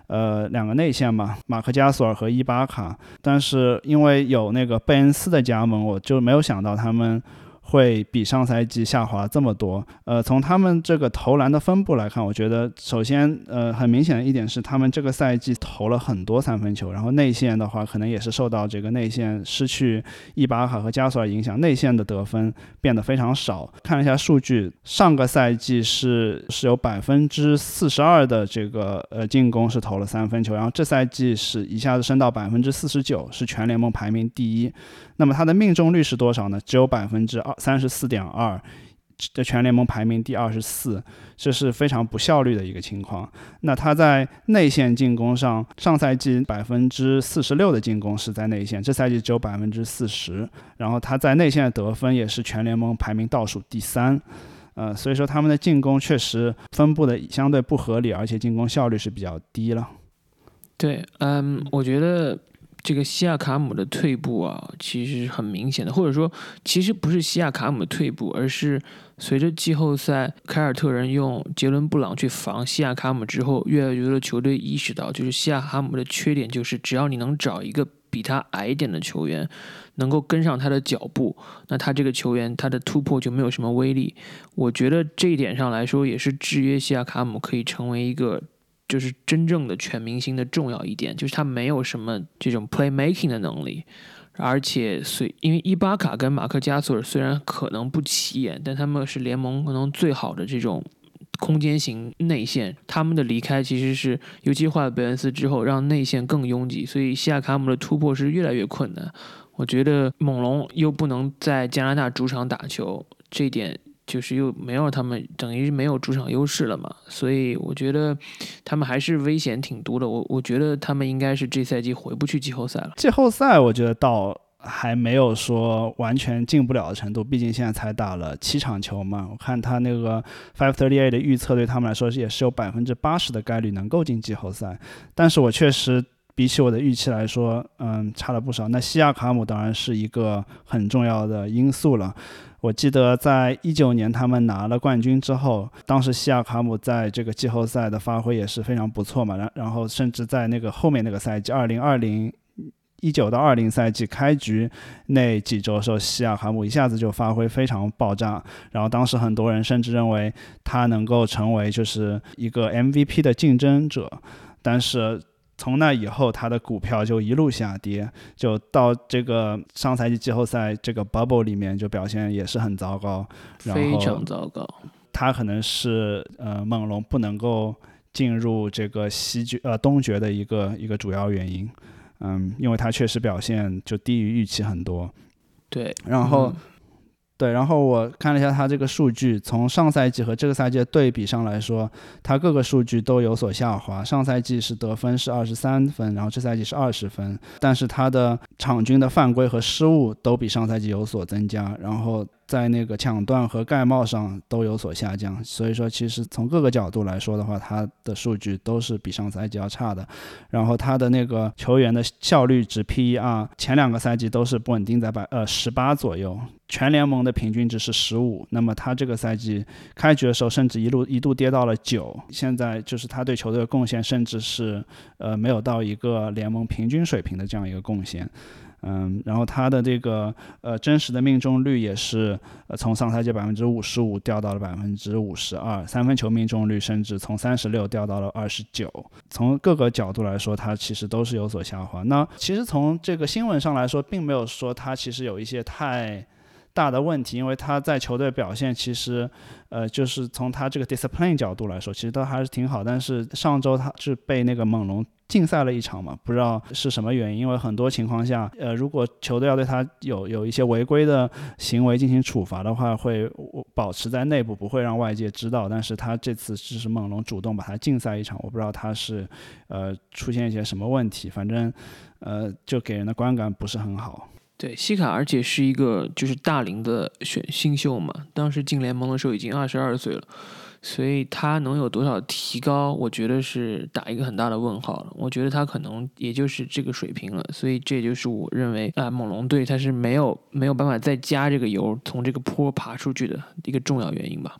呃，两个内线嘛，马克加索尔和伊巴卡。但是因为有那个贝恩斯的加盟，我就没有想到他们。会比上赛季下滑这么多？呃，从他们这个投篮的分布来看，我觉得首先，呃，很明显的一点是，他们这个赛季投了很多三分球，然后内线的话，可能也是受到这个内线失去伊巴卡和加索尔影响，内线的得分变得非常少。看了一下数据，上个赛季是是有百分之四十二的这个呃进攻是投了三分球，然后这赛季是一下子升到百分之四十九，是全联盟排名第一。那么他的命中率是多少呢？只有百分之二三十四点二，在全联盟排名第二十四，这是非常不效率的一个情况。那他在内线进攻上，上赛季百分之四十六的进攻是在内线，这赛季只有百分之四十。然后他在内线的得分也是全联盟排名倒数第三，呃，所以说他们的进攻确实分布的相对不合理，而且进攻效率是比较低了。对，嗯，我觉得。这个西亚卡姆的退步啊，其实很明显的，或者说，其实不是西亚卡姆退步，而是随着季后赛凯尔特人用杰伦布朗去防西亚卡姆之后，越来越多的球队意识到，就是西亚卡姆的缺点就是，只要你能找一个比他矮一点的球员，能够跟上他的脚步，那他这个球员他的突破就没有什么威力。我觉得这一点上来说，也是制约西亚卡姆可以成为一个。就是真正的全明星的重要一点，就是他没有什么这种 playmaking 的能力，而且虽因为伊巴卡跟马克加索尔虽然可能不起眼，但他们是联盟可能最好的这种空间型内线，他们的离开其实是尤其换了贝恩斯之后，让内线更拥挤，所以西亚卡姆的突破是越来越困难。我觉得猛龙又不能在加拿大主场打球，这点。就是又没有他们，等于没有主场优势了嘛，所以我觉得他们还是危险挺多的。我我觉得他们应该是这赛季回不去季后赛了。季后赛我觉得倒还没有说完全进不了的程度，毕竟现在才打了七场球嘛。我看他那个 Five Thirty Eight 的预测对他们来说也是有百分之八十的概率能够进季后赛，但是我确实比起我的预期来说，嗯，差了不少。那西亚卡姆当然是一个很重要的因素了。我记得在一九年他们拿了冠军之后，当时西亚卡姆在这个季后赛的发挥也是非常不错嘛。然然后甚至在那个后面那个赛季，二零二零一九到二零赛季开局那几周时候，西亚卡姆一下子就发挥非常爆炸。然后当时很多人甚至认为他能够成为就是一个 MVP 的竞争者，但是。从那以后，他的股票就一路下跌，就到这个上赛季季后赛这个 bubble 里面，就表现也是很糟糕，非常糟糕。他可能是呃猛龙不能够进入这个西决呃东决的一个一个主要原因，嗯，因为他确实表现就低于预期很多。对，然后。对，然后我看了一下他这个数据，从上赛季和这个赛季的对比上来说，他各个数据都有所下滑。上赛季是得分是二十三分，然后这赛季是二十分，但是他的场均的犯规和失误都比上赛季有所增加。然后在那个抢断和盖帽上都有所下降。所以说，其实从各个角度来说的话，他的数据都是比上赛季要差的。然后他的那个球员的效率值 PER 前两个赛季都是不稳定在百呃十八左右。全联盟的平均值是十五，那么他这个赛季开局的时候甚至一路一度跌到了九，现在就是他对球队的贡献甚至是呃没有到一个联盟平均水平的这样一个贡献，嗯，然后他的这个呃真实的命中率也是呃从上赛季百分之五十五掉到了百分之五十二，三分球命中率甚至从三十六掉到了二十九，从各个角度来说，他其实都是有所下滑。那其实从这个新闻上来说，并没有说他其实有一些太。大的问题，因为他在球队表现其实，呃，就是从他这个 discipline 角度来说，其实都还是挺好。但是上周他是被那个猛龙禁赛了一场嘛，不知道是什么原因。因为很多情况下，呃，如果球队要对他有有一些违规的行为进行处罚的话，会保持在内部，不会让外界知道。但是他这次只是猛龙主动把他禁赛一场，我不知道他是呃出现一些什么问题，反正呃就给人的观感不是很好。对西卡，而且是一个就是大龄的选新秀嘛，当时进联盟的时候已经二十二岁了，所以他能有多少提高，我觉得是打一个很大的问号了。我觉得他可能也就是这个水平了，所以这就是我认为啊，猛龙队他是没有没有办法再加这个油，从这个坡爬出去的一个重要原因吧。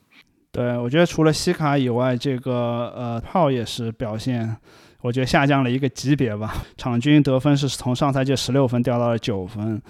对，我觉得除了西卡以外，这个呃炮也是表现。我觉得下降了一个级别吧，场均得分是从上赛季十六分掉到了九分。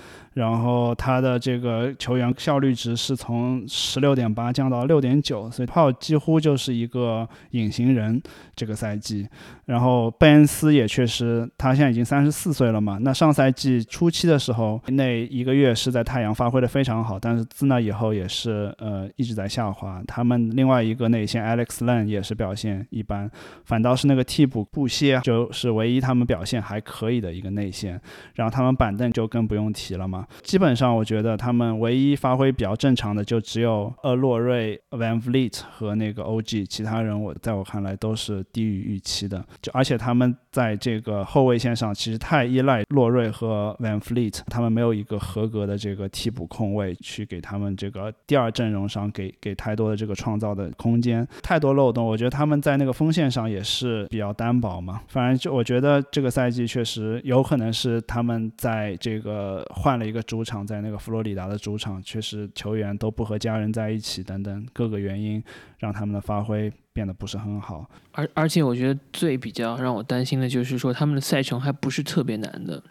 然后他的这个球员效率值是从十六点八降到六点九，所以炮几乎就是一个隐形人这个赛季。然后贝恩斯也确实，他现在已经三十四岁了嘛。那上赛季初期的时候，那一个月是在太阳发挥的非常好，但是自那以后也是呃一直在下滑。他们另外一个内线 Alex Len 也是表现一般，反倒是那个替补布歇就是唯一他们表现还可以的一个内线。然后他们板凳就更不用提了嘛。基本上，我觉得他们唯一发挥比较正常的就只有呃洛瑞、Van Vleet 和那个 OG，其他人我在我看来都是低于预期的。就而且他们在这个后卫线上其实太依赖洛瑞和 Van Vliet，他们没有一个合格的这个替补控卫去给他们这个第二阵容上给给太多的这个创造的空间，太多漏洞。我觉得他们在那个锋线上也是比较单薄嘛。反正就我觉得这个赛季确实有可能是他们在这个换了一。个主场在那个佛罗里达的主场，确实球员都不和家人在一起，等等各个原因，让他们的发挥变得不是很好。而而且我觉得最比较让我担心的就是说，他们的赛程还不是特别难的，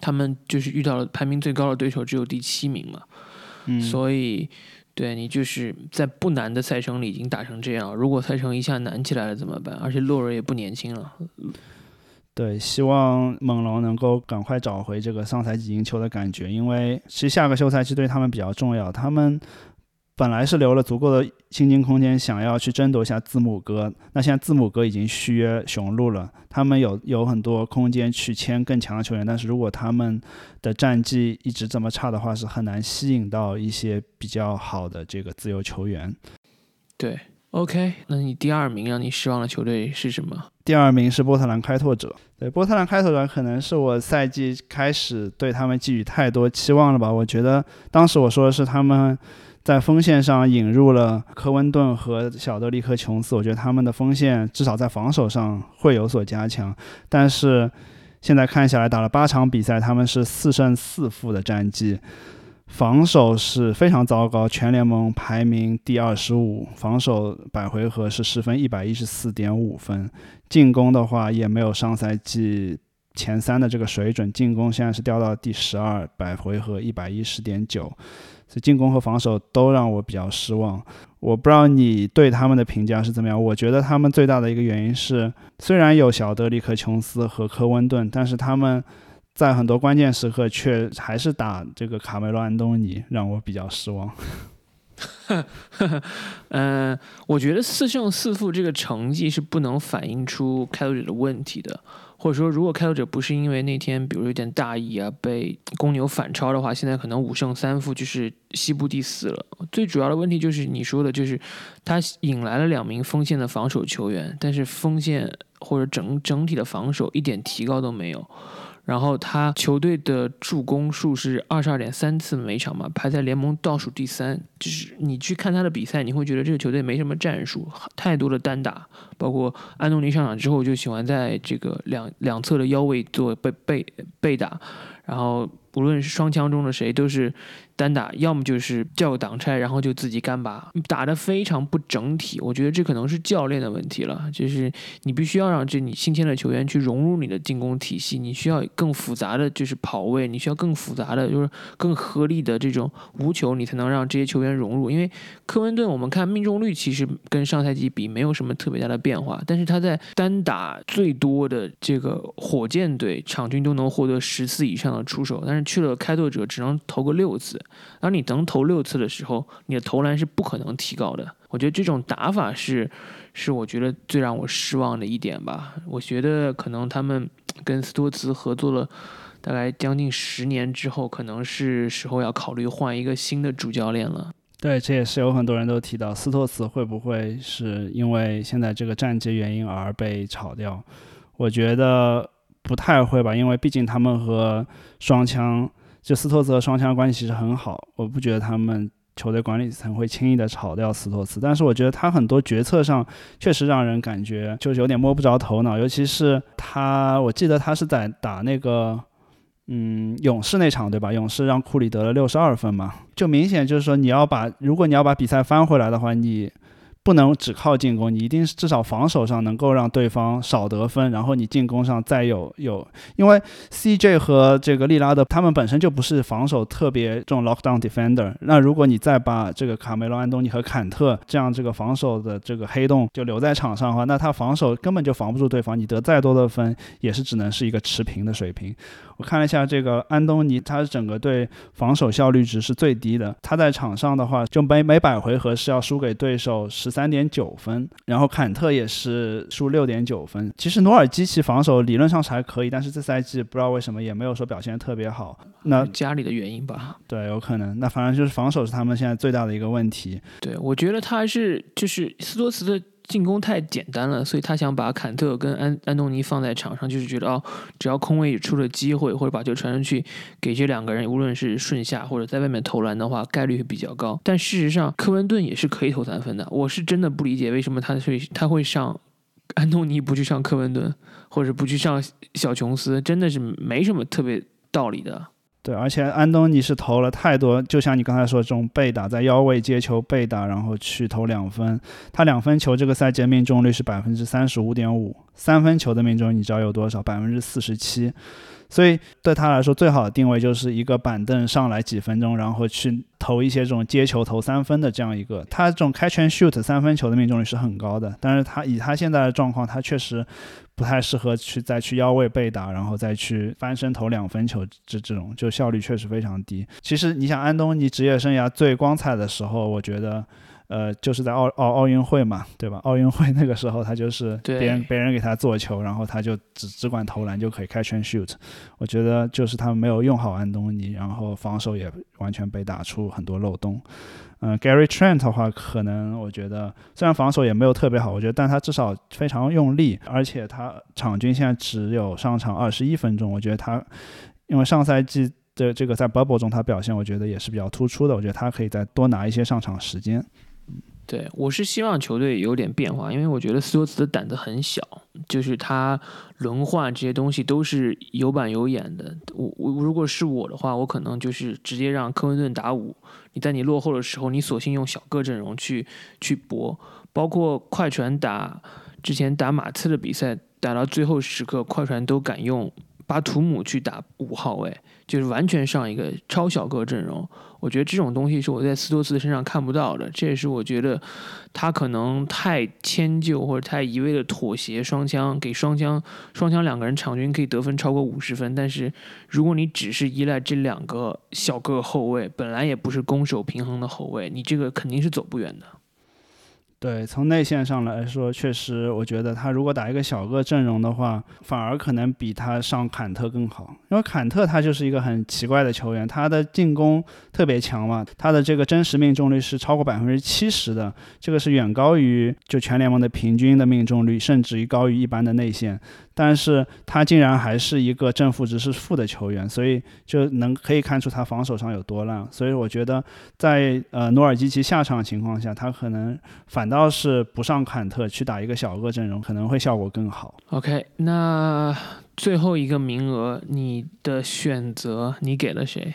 他们就是遇到了排名最高的对手，只有第七名嘛。嗯，所以对你就是在不难的赛程里已经打成这样，如果赛程一下难起来了怎么办？而且洛瑞也不年轻了。对，希望猛龙能够赶快找回这个上赛季赢球的感觉，因为其实下个休赛期对他们比较重要。他们本来是留了足够的薪金空间，想要去争夺一下字母哥。那现在字母哥已经续约雄鹿了，他们有有很多空间去签更强的球员。但是如果他们的战绩一直这么差的话，是很难吸引到一些比较好的这个自由球员。对。OK，那你第二名让你失望的球队是什么？第二名是波特兰开拓者。对，波特兰开拓者可能是我赛季开始对他们寄予太多期望了吧？我觉得当时我说的是他们在锋线上引入了科温顿和小德里克琼斯，我觉得他们的锋线至少在防守上会有所加强。但是现在看下来，打了八场比赛，他们是四胜四负的战绩。防守是非常糟糕，全联盟排名第二十五，防守百回合是十分一百一十四点五分。进攻的话也没有上赛季前三的这个水准，进攻现在是掉到第十二，百回合一百一十点九。所以进攻和防守都让我比较失望。我不知道你对他们的评价是怎么样？我觉得他们最大的一个原因是，虽然有小德里克琼斯和科温顿，但是他们。在很多关键时刻，却还是打这个卡梅罗安东尼，让我比较失望。嗯，我觉得四胜四负这个成绩是不能反映出开拓者的问题的，或者说，如果开拓者不是因为那天比如有点大意啊，被公牛反超的话，现在可能五胜三负就是西部第四了。最主要的问题就是你说的，就是他引来了两名锋线的防守球员，但是锋线或者整整体的防守一点提高都没有。然后他球队的助攻数是二十二点三次每场嘛，排在联盟倒数第三。就是你去看他的比赛，你会觉得这个球队没什么战术，太多的单打，包括安东尼上场之后就喜欢在这个两两侧的腰位做背背背打，然后无论是双枪中的谁都是。单打要么就是叫个挡拆，然后就自己干拔，打得非常不整体。我觉得这可能是教练的问题了，就是你必须要让这你新签的球员去融入你的进攻体系，你需要更复杂的就是跑位，你需要更复杂的就是更合理的这种无球，你才能让这些球员融入。因为科温顿，我们看命中率其实跟上赛季比没有什么特别大的变化，但是他在单打最多的这个火箭队，场均都能获得十次以上的出手，但是去了开拓者只能投个六次。当你能投六次的时候，你的投篮是不可能提高的。我觉得这种打法是，是我觉得最让我失望的一点吧。我觉得可能他们跟斯托茨合作了大概将近十年之后，可能是时候要考虑换一个新的主教练了。对，这也是有很多人都提到，斯托茨会不会是因为现在这个战绩原因而被炒掉？我觉得不太会吧，因为毕竟他们和双枪。就斯托茨和双枪关系其实很好，我不觉得他们球队管理层会轻易的炒掉斯托茨，但是我觉得他很多决策上确实让人感觉就是有点摸不着头脑，尤其是他，我记得他是在打那个嗯勇士那场对吧？勇士让库里得了六十二分嘛，就明显就是说你要把如果你要把比赛翻回来的话，你。不能只靠进攻，你一定是至少防守上能够让对方少得分，然后你进攻上再有有，因为 CJ 和这个利拉德他们本身就不是防守特别这种 lockdown defender，那如果你再把这个卡梅隆安东尼和坎特这样这个防守的这个黑洞就留在场上的话，那他防守根本就防不住对方，你得再多的分也是只能是一个持平的水平。我看了一下这个安东尼，他整个队防守效率值是最低的。他在场上的话，就每每百回合是要输给对手十三点九分。然后坎特也是输六点九分。其实努尔基奇防守理论上是还可以，但是这赛季不知道为什么也没有说表现特别好。那家里的原因吧？对，有可能。那反正就是防守是他们现在最大的一个问题。对，我觉得他还是就是斯托茨的。进攻太简单了，所以他想把坎特跟安安东尼放在场上，就是觉得哦，只要空位出了机会，或者把球传上去给这两个人，无论是顺下或者在外面投篮的话，概率会比较高。但事实上，科文顿也是可以投三分的。我是真的不理解为什么他会他会上安东尼，不去上科文顿，或者不去上小琼斯，真的是没什么特别道理的。对，而且安东尼是投了太多，就像你刚才说这种背打，在腰位接球背打，然后去投两分。他两分球这个赛季命中率是百分之三十五点五，三分球的命中你知道有多少？百分之四十七。所以对他来说，最好的定位就是一个板凳上来几分钟，然后去投一些这种接球投三分的这样一个。他这种 catch and shoot 三分球的命中率是很高的，但是他以他现在的状况，他确实不太适合去再去腰位被打，然后再去翻身投两分球，这这种就效率确实非常低。其实你想安东尼职业生涯最光彩的时候，我觉得。呃，就是在奥奥奥运会嘛，对吧？奥运会那个时候，他就是别人别人给他做球，然后他就只只管投篮就可以 catch and shoot。我觉得就是他们没有用好安东尼，然后防守也完全被打出很多漏洞。嗯，Gary Trent 的话，可能我觉得虽然防守也没有特别好，我觉得但他至少非常用力，而且他场均现在只有上场二十一分钟。我觉得他因为上赛季的这个在 Bubble 中他表现，我觉得也是比较突出的。我觉得他可以再多拿一些上场时间。对，我是希望球队有点变化，因为我觉得斯托茨的胆子很小，就是他轮换这些东西都是有板有眼的。我我如果是我的话，我可能就是直接让科文顿打五，你在你落后的时候，你索性用小个阵容去去搏，包括快船打之前打马刺的比赛，打到最后时刻，快船都敢用巴图姆去打五号位。就是完全上一个超小个阵容，我觉得这种东西是我在斯托茨身上看不到的。这也是我觉得他可能太迁就或者太一味的妥协双枪，给双枪双枪两个人场均可以得分超过五十分。但是如果你只是依赖这两个小个后卫，本来也不是攻守平衡的后卫，你这个肯定是走不远的。对，从内线上来说，确实，我觉得他如果打一个小个阵容的话，反而可能比他上坎特更好。因为坎特他就是一个很奇怪的球员，他的进攻特别强嘛，他的这个真实命中率是超过百分之七十的，这个是远高于就全联盟的平均的命中率，甚至于高于一般的内线。但是他竟然还是一个正负值是负的球员，所以就能可以看出他防守上有多烂。所以我觉得在呃努尔基奇下场的情况下，他可能反倒是不上坎特去打一个小个阵容，可能会效果更好。OK，那最后一个名额，你的选择你给了谁？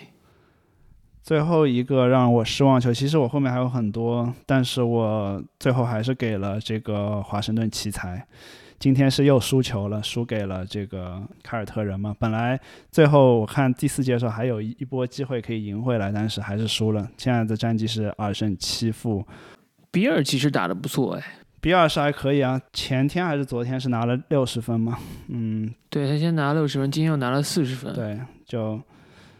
最后一个让我失望球，其实我后面还有很多，但是我最后还是给了这个华盛顿奇才。今天是又输球了，输给了这个凯尔特人嘛。本来最后我看第四节的时候还有一一波机会可以赢回来，但是还是输了。现在的战绩是二胜七负。比尔其实打得不错哎，比尔是还可以啊，前天还是昨天是拿了六十分嘛，嗯，对他先拿六十分，今天又拿了四十分。对，就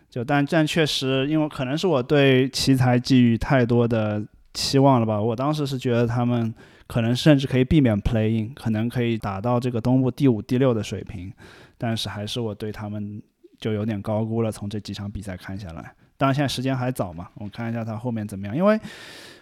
就但但确实，因为可能是我对奇才寄予太多的期望了吧，我当时是觉得他们可能甚至可以避免 playing，可能可以打到这个东部第五、第六的水平，但是还是我对他们就有点高估了。从这几场比赛看下来，当然现在时间还早嘛，我看一下他后面怎么样，因为。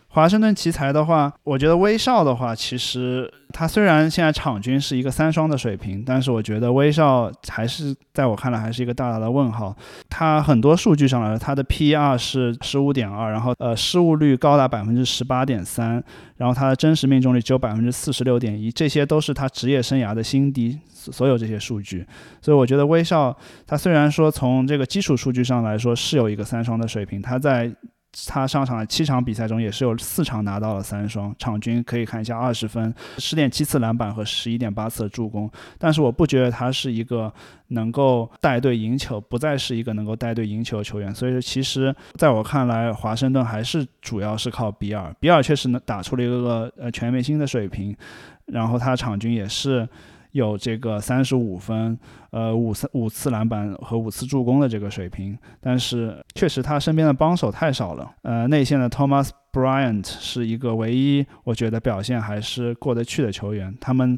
华盛顿奇才的话，我觉得威少的话，其实他虽然现在场均是一个三双的水平，但是我觉得威少还是在我看来还是一个大大的问号。他很多数据上来说，他的 PER 是十五点二，然后呃失误率高达百分之十八点三，然后他的真实命中率只有百分之四十六点一，这些都是他职业生涯的新低。所有这些数据，所以我觉得威少他虽然说从这个基础数据上来说是有一个三双的水平，他在他上场的七场比赛中也是有四场拿到了三双，场均可以看一下二十分、十点七次篮板和十一点八次助攻。但是我不觉得他是一个能够带队赢球，不再是一个能够带队赢球的球员。所以说，其实在我看来，华盛顿还是主要是靠比尔。比尔确实能打出了一个呃全明星的水平，然后他场均也是。有这个三十五分，呃，五次五次篮板和五次助攻的这个水平，但是确实他身边的帮手太少了。呃，内线的 Thomas Bryant 是一个唯一我觉得表现还是过得去的球员。他们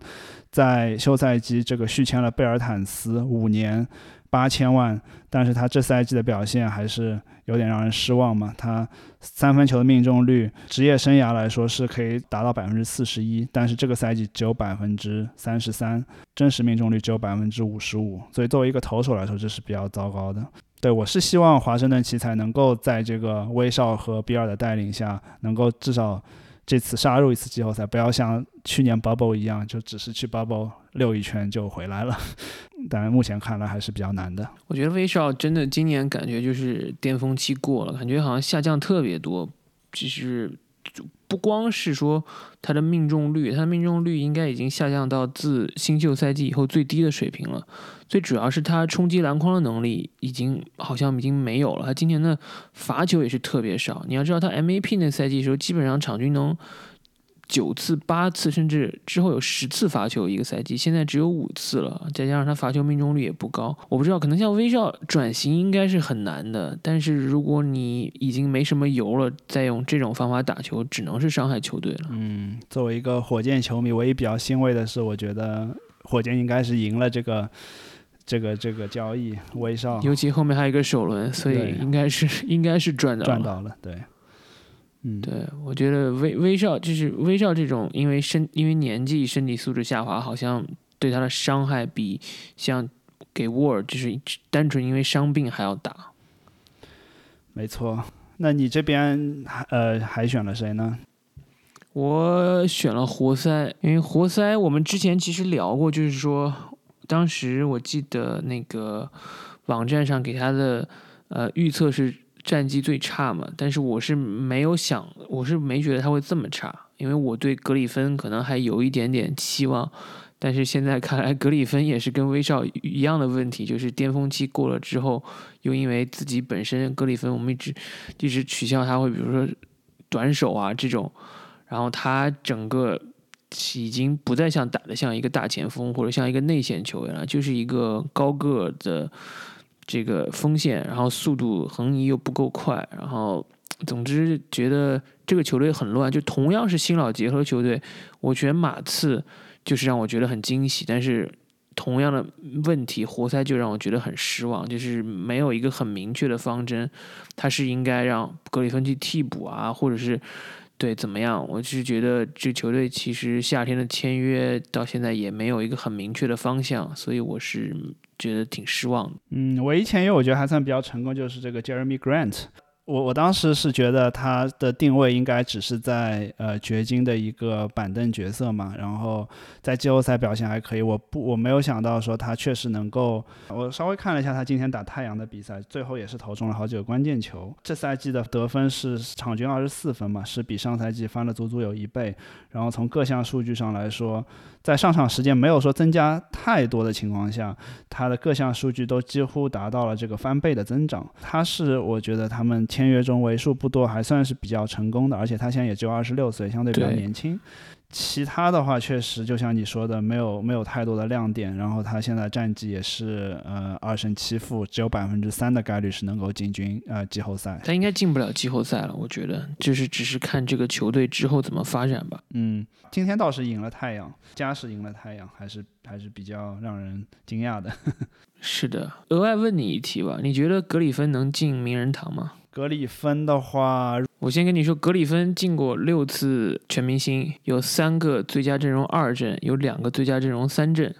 在休赛季这个续签了贝尔坦斯五年八千万，但是他这赛季的表现还是有点让人失望嘛。他三分球的命中率，职业生涯来说是可以达到百分之四十一，但是这个赛季只有百分之三十三，真实命中率只有百分之五十五，所以作为一个投手来说，这是比较糟糕的。对我是希望华盛顿奇才能够在这个威少和比尔的带领下，能够至少这次杀入一次季后赛，不要像去年 Bubble 一样，就只是去 Bubble 溜一圈就回来了。但目前看来还是比较难的。我觉得威少真的今年感觉就是巅峰期过了，感觉好像下降特别多。其实就不光是说他的命中率，他的命中率应该已经下降到自新秀赛季以后最低的水平了。最主要是他冲击篮筐的能力已经好像已经没有了。他今年的罚球也是特别少。你要知道，他 MVP 那赛季的时候，基本上场均能九次、八次，甚至之后有十次罚球一个赛季，现在只有五次了。再加上他罚球命中率也不高，我不知道，可能像威少转型应该是很难的。但是如果你已经没什么油了，再用这种方法打球，只能是伤害球队了。嗯，作为一个火箭球迷，唯一比较欣慰的是，我觉得火箭应该是赢了这个。这个这个交易，威少，尤其后面还有一个首轮，所以应该是应该是赚到了。赚到了，对，嗯，对，我觉得威威少就是威少这种，因为身因为年纪身体素质下滑，好像对他的伤害比像给沃尔就是单纯因为伤病还要大。没错。那你这边呃还选了谁呢？我选了活塞，因为活塞我们之前其实聊过，就是说当时我记得那个网站上给他的呃预测是战绩最差嘛，但是我是没有想，我是没觉得他会这么差，因为我对格里芬可能还有一点点期望，但是现在看来格里芬也是跟威少一样的问题，就是巅峰期过了之后，又因为自己本身格里芬我们一直一直取笑他会，比如说短手啊这种。然后他整个已经不再像打的像一个大前锋或者像一个内线球员了，就是一个高个的这个锋线，然后速度横移又不够快，然后总之觉得这个球队很乱。就同样是新老结合球队，我选马刺就是让我觉得很惊喜，但是同样的问题，活塞就让我觉得很失望，就是没有一个很明确的方针，他是应该让格里芬去替补啊，或者是。对，怎么样？我是觉得这球队其实夏天的签约到现在也没有一个很明确的方向，所以我是觉得挺失望的。嗯，唯一签约我觉得还算比较成功，就是这个 Jeremy Grant。我我当时是觉得他的定位应该只是在呃掘金的一个板凳角色嘛，然后在季后赛表现还可以。我不我没有想到说他确实能够。我稍微看了一下他今天打太阳的比赛，最后也是投中了好几个关键球。这赛季的得分是场均二十四分嘛，是比上赛季翻了足足有一倍。然后从各项数据上来说。在上场时间没有说增加太多的情况下，他的各项数据都几乎达到了这个翻倍的增长。他是我觉得他们签约中为数不多还算是比较成功的，而且他现在也只有二十六岁，相对比较年轻。其他的话，确实就像你说的，没有没有太多的亮点。然后他现在战绩也是呃二胜七负，只有百分之三的概率是能够进军呃季后赛。他应该进不了季后赛了，我觉得就是只是看这个球队之后怎么发展吧。嗯，今天倒是赢了太阳，加时赢了太阳，还是还是比较让人惊讶的。是的，额外问你一题吧，你觉得格里芬能进名人堂吗？格里芬的话，我先跟你说，格里芬进过六次全明星，有三个最佳阵容二阵，有两个最佳阵容三阵，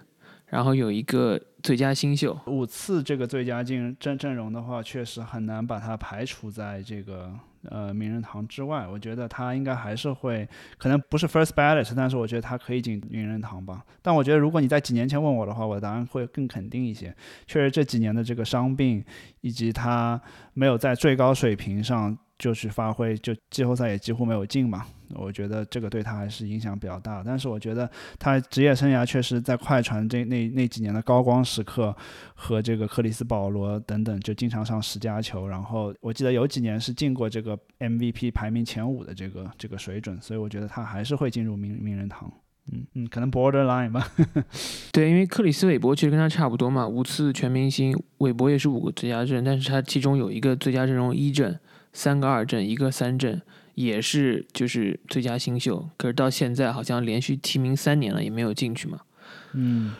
然后有一个最佳新秀。五次这个最佳阵阵阵容的话，确实很难把它排除在这个。呃，名人堂之外，我觉得他应该还是会，可能不是 first ballot，但是我觉得他可以进名人堂吧。但我觉得如果你在几年前问我的话，我的答案会更肯定一些。确实这几年的这个伤病，以及他没有在最高水平上。就去发挥，就季后赛也几乎没有进嘛。我觉得这个对他还是影响比较大。但是我觉得他职业生涯确实在快船这那那几年的高光时刻，和这个克里斯保罗等等，就经常上十佳球。然后我记得有几年是进过这个 MVP 排名前五的这个这个水准。所以我觉得他还是会进入名名人堂。嗯嗯，可能 borderline 吧。对，因为克里斯韦伯其实跟他差不多嘛，五次全明星，韦伯也是五个最佳阵，但是他其中有一个最佳阵容一阵。三个二阵，一个三阵，也是就是最佳新秀。可是到现在好像连续提名三年了，也没有进去嘛。嗯，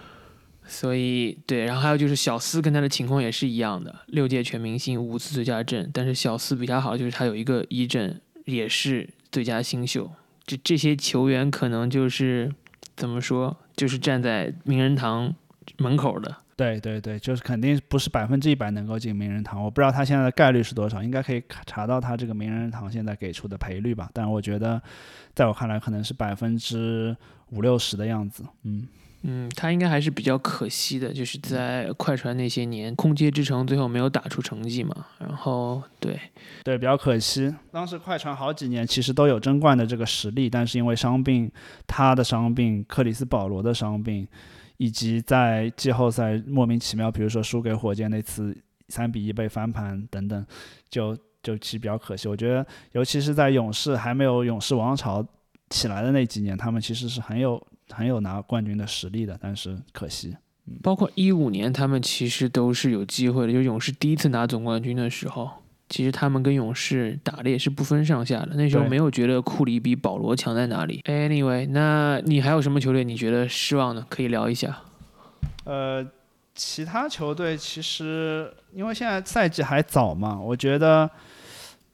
所以对，然后还有就是小斯跟他的情况也是一样的，六届全明星，五次最佳阵。但是小斯比他好，就是他有一个一阵也是最佳新秀。这这些球员可能就是怎么说，就是站在名人堂门口的。对对对，就是肯定不是百分之一百能够进名人堂。我不知道他现在的概率是多少，应该可以查到他这个名人堂现在给出的赔率吧。但我觉得，在我看来，可能是百分之五六十的样子。嗯嗯，他应该还是比较可惜的，就是在快船那些年，空接之城最后没有打出成绩嘛。然后对对，比较可惜。当时快船好几年其实都有争冠的这个实力，但是因为伤病，他的伤病，克里斯保罗的伤病。以及在季后赛莫名其妙，比如说输给火箭那次三比一被翻盘等等，就就其实比较可惜。我觉得，尤其是在勇士还没有勇士王朝起来的那几年，他们其实是很有很有拿冠军的实力的，但是可惜。包括一五年，他们其实都是有机会的，就勇士第一次拿总冠军的时候。其实他们跟勇士打的也是不分上下的，那时候没有觉得库里比保罗强在哪里。Anyway，那你还有什么球队你觉得失望的？可以聊一下。呃，其他球队其实因为现在赛季还早嘛，我觉得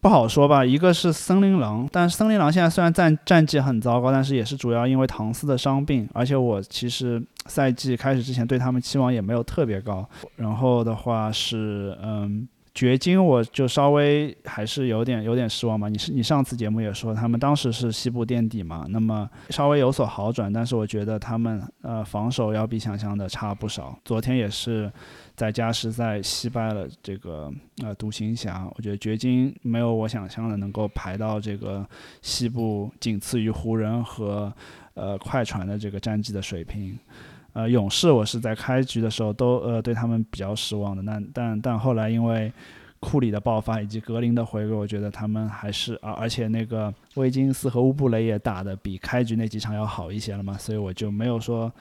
不好说吧。一个是森林狼，但森林狼现在虽然战战绩很糟糕，但是也是主要因为唐斯的伤病，而且我其实赛季开始之前对他们期望也没有特别高。然后的话是嗯。掘金我就稍微还是有点有点失望吧。你是你上次节目也说他们当时是西部垫底嘛，那么稍微有所好转，但是我觉得他们呃防守要比想象的差不少。昨天也是在加时赛惜败了这个呃独行侠。我觉得掘金没有我想象的能够排到这个西部，仅次于湖人和呃快船的这个战绩的水平。呃，勇士我是在开局的时候都呃对他们比较失望的，那但但后来因为库里的爆发以及格林的回归，我觉得他们还是啊，而且那个威金斯和乌布雷也打的比开局那几场要好一些了嘛，所以我就没有说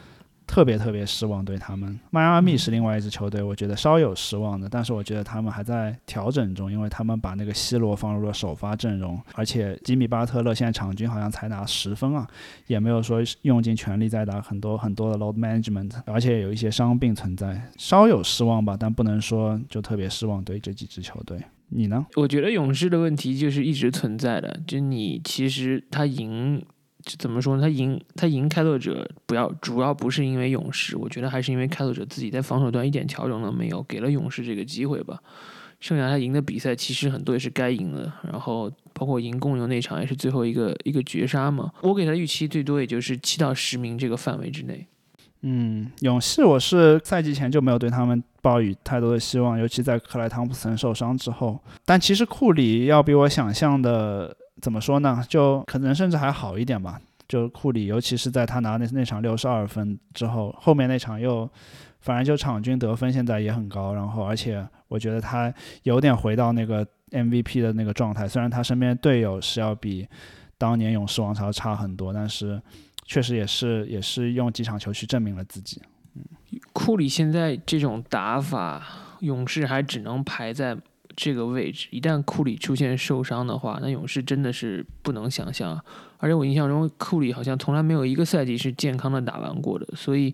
特别特别失望对他们。迈阿密是另外一支球队，我觉得稍有失望的，但是我觉得他们还在调整中，因为他们把那个 C 罗放入了首发阵容，而且吉米巴特勒现在场均好像才拿十分啊，也没有说用尽全力在打很多很多的 load management，而且有一些伤病存在，稍有失望吧，但不能说就特别失望对这几支球队。你呢？我觉得勇士的问题就是一直存在的，就你其实他赢，怎么说呢？他赢他赢开拓者，不要主要不是因为勇士，我觉得还是因为开拓者自己在防守端一点调整都没有，给了勇士这个机会吧。剩下他赢的比赛其实很多也是该赢的，然后包括赢公牛那场也是最后一个一个绝杀嘛。我给他预期最多也就是七到十名这个范围之内。嗯，勇士我是赛季前就没有对他们抱以太多的希望，尤其在克莱汤普森受伤之后。但其实库里要比我想象的怎么说呢？就可能甚至还好一点吧。就库里，尤其是在他拿那那场六十二分之后，后面那场又反正就场均得分现在也很高，然后而且我觉得他有点回到那个 MVP 的那个状态。虽然他身边队友是要比当年勇士王朝差很多，但是。确实也是，也是用几场球去证明了自己。嗯，库里现在这种打法，勇士还只能排在这个位置。一旦库里出现受伤的话，那勇士真的是不能想象。而且我印象中，库里好像从来没有一个赛季是健康的打完过的，所以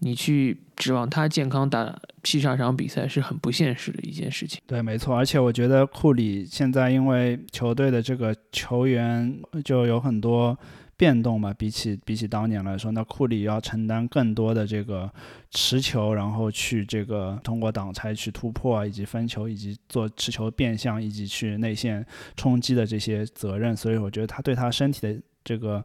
你去指望他健康打七十二场比赛是很不现实的一件事情。对，没错。而且我觉得库里现在因为球队的这个球员就有很多。变动嘛，比起比起当年来说，那库里要承担更多的这个持球，然后去这个通过挡拆去突破，以及分球，以及做持球变向，以及去内线冲击的这些责任。所以我觉得他对他身体的这个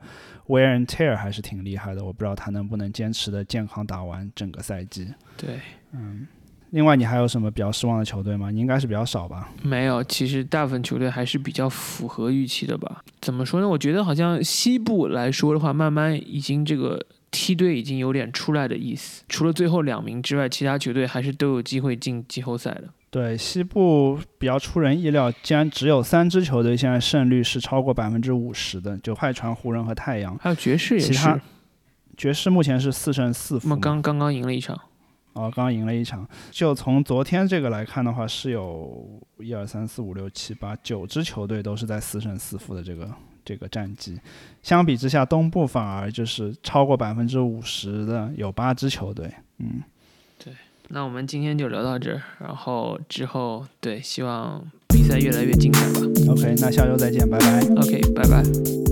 wear and tear 还是挺厉害的。我不知道他能不能坚持的健康打完整个赛季。对，嗯。另外，你还有什么比较失望的球队吗？你应该是比较少吧？没有，其实大部分球队还是比较符合预期的吧。怎么说呢？我觉得好像西部来说的话，慢慢已经这个梯队已经有点出来的意思。除了最后两名之外，其他球队还是都有机会进季后赛的。对，西部比较出人意料，竟然只有三支球队现在胜率是超过百分之五十的，就快船、湖人和太阳，还有爵士也是。其他爵士目前是四胜四负，刚刚刚赢了一场。哦，刚刚赢了一场。就从昨天这个来看的话，是有一二三四五六七八九支球队都是在四胜四负的这个这个战绩。相比之下，东部反而就是超过百分之五十的有八支球队。嗯，对。那我们今天就聊到这儿，然后之后对，希望比赛越来越精彩吧。OK，那下周再见，拜拜。OK，拜拜。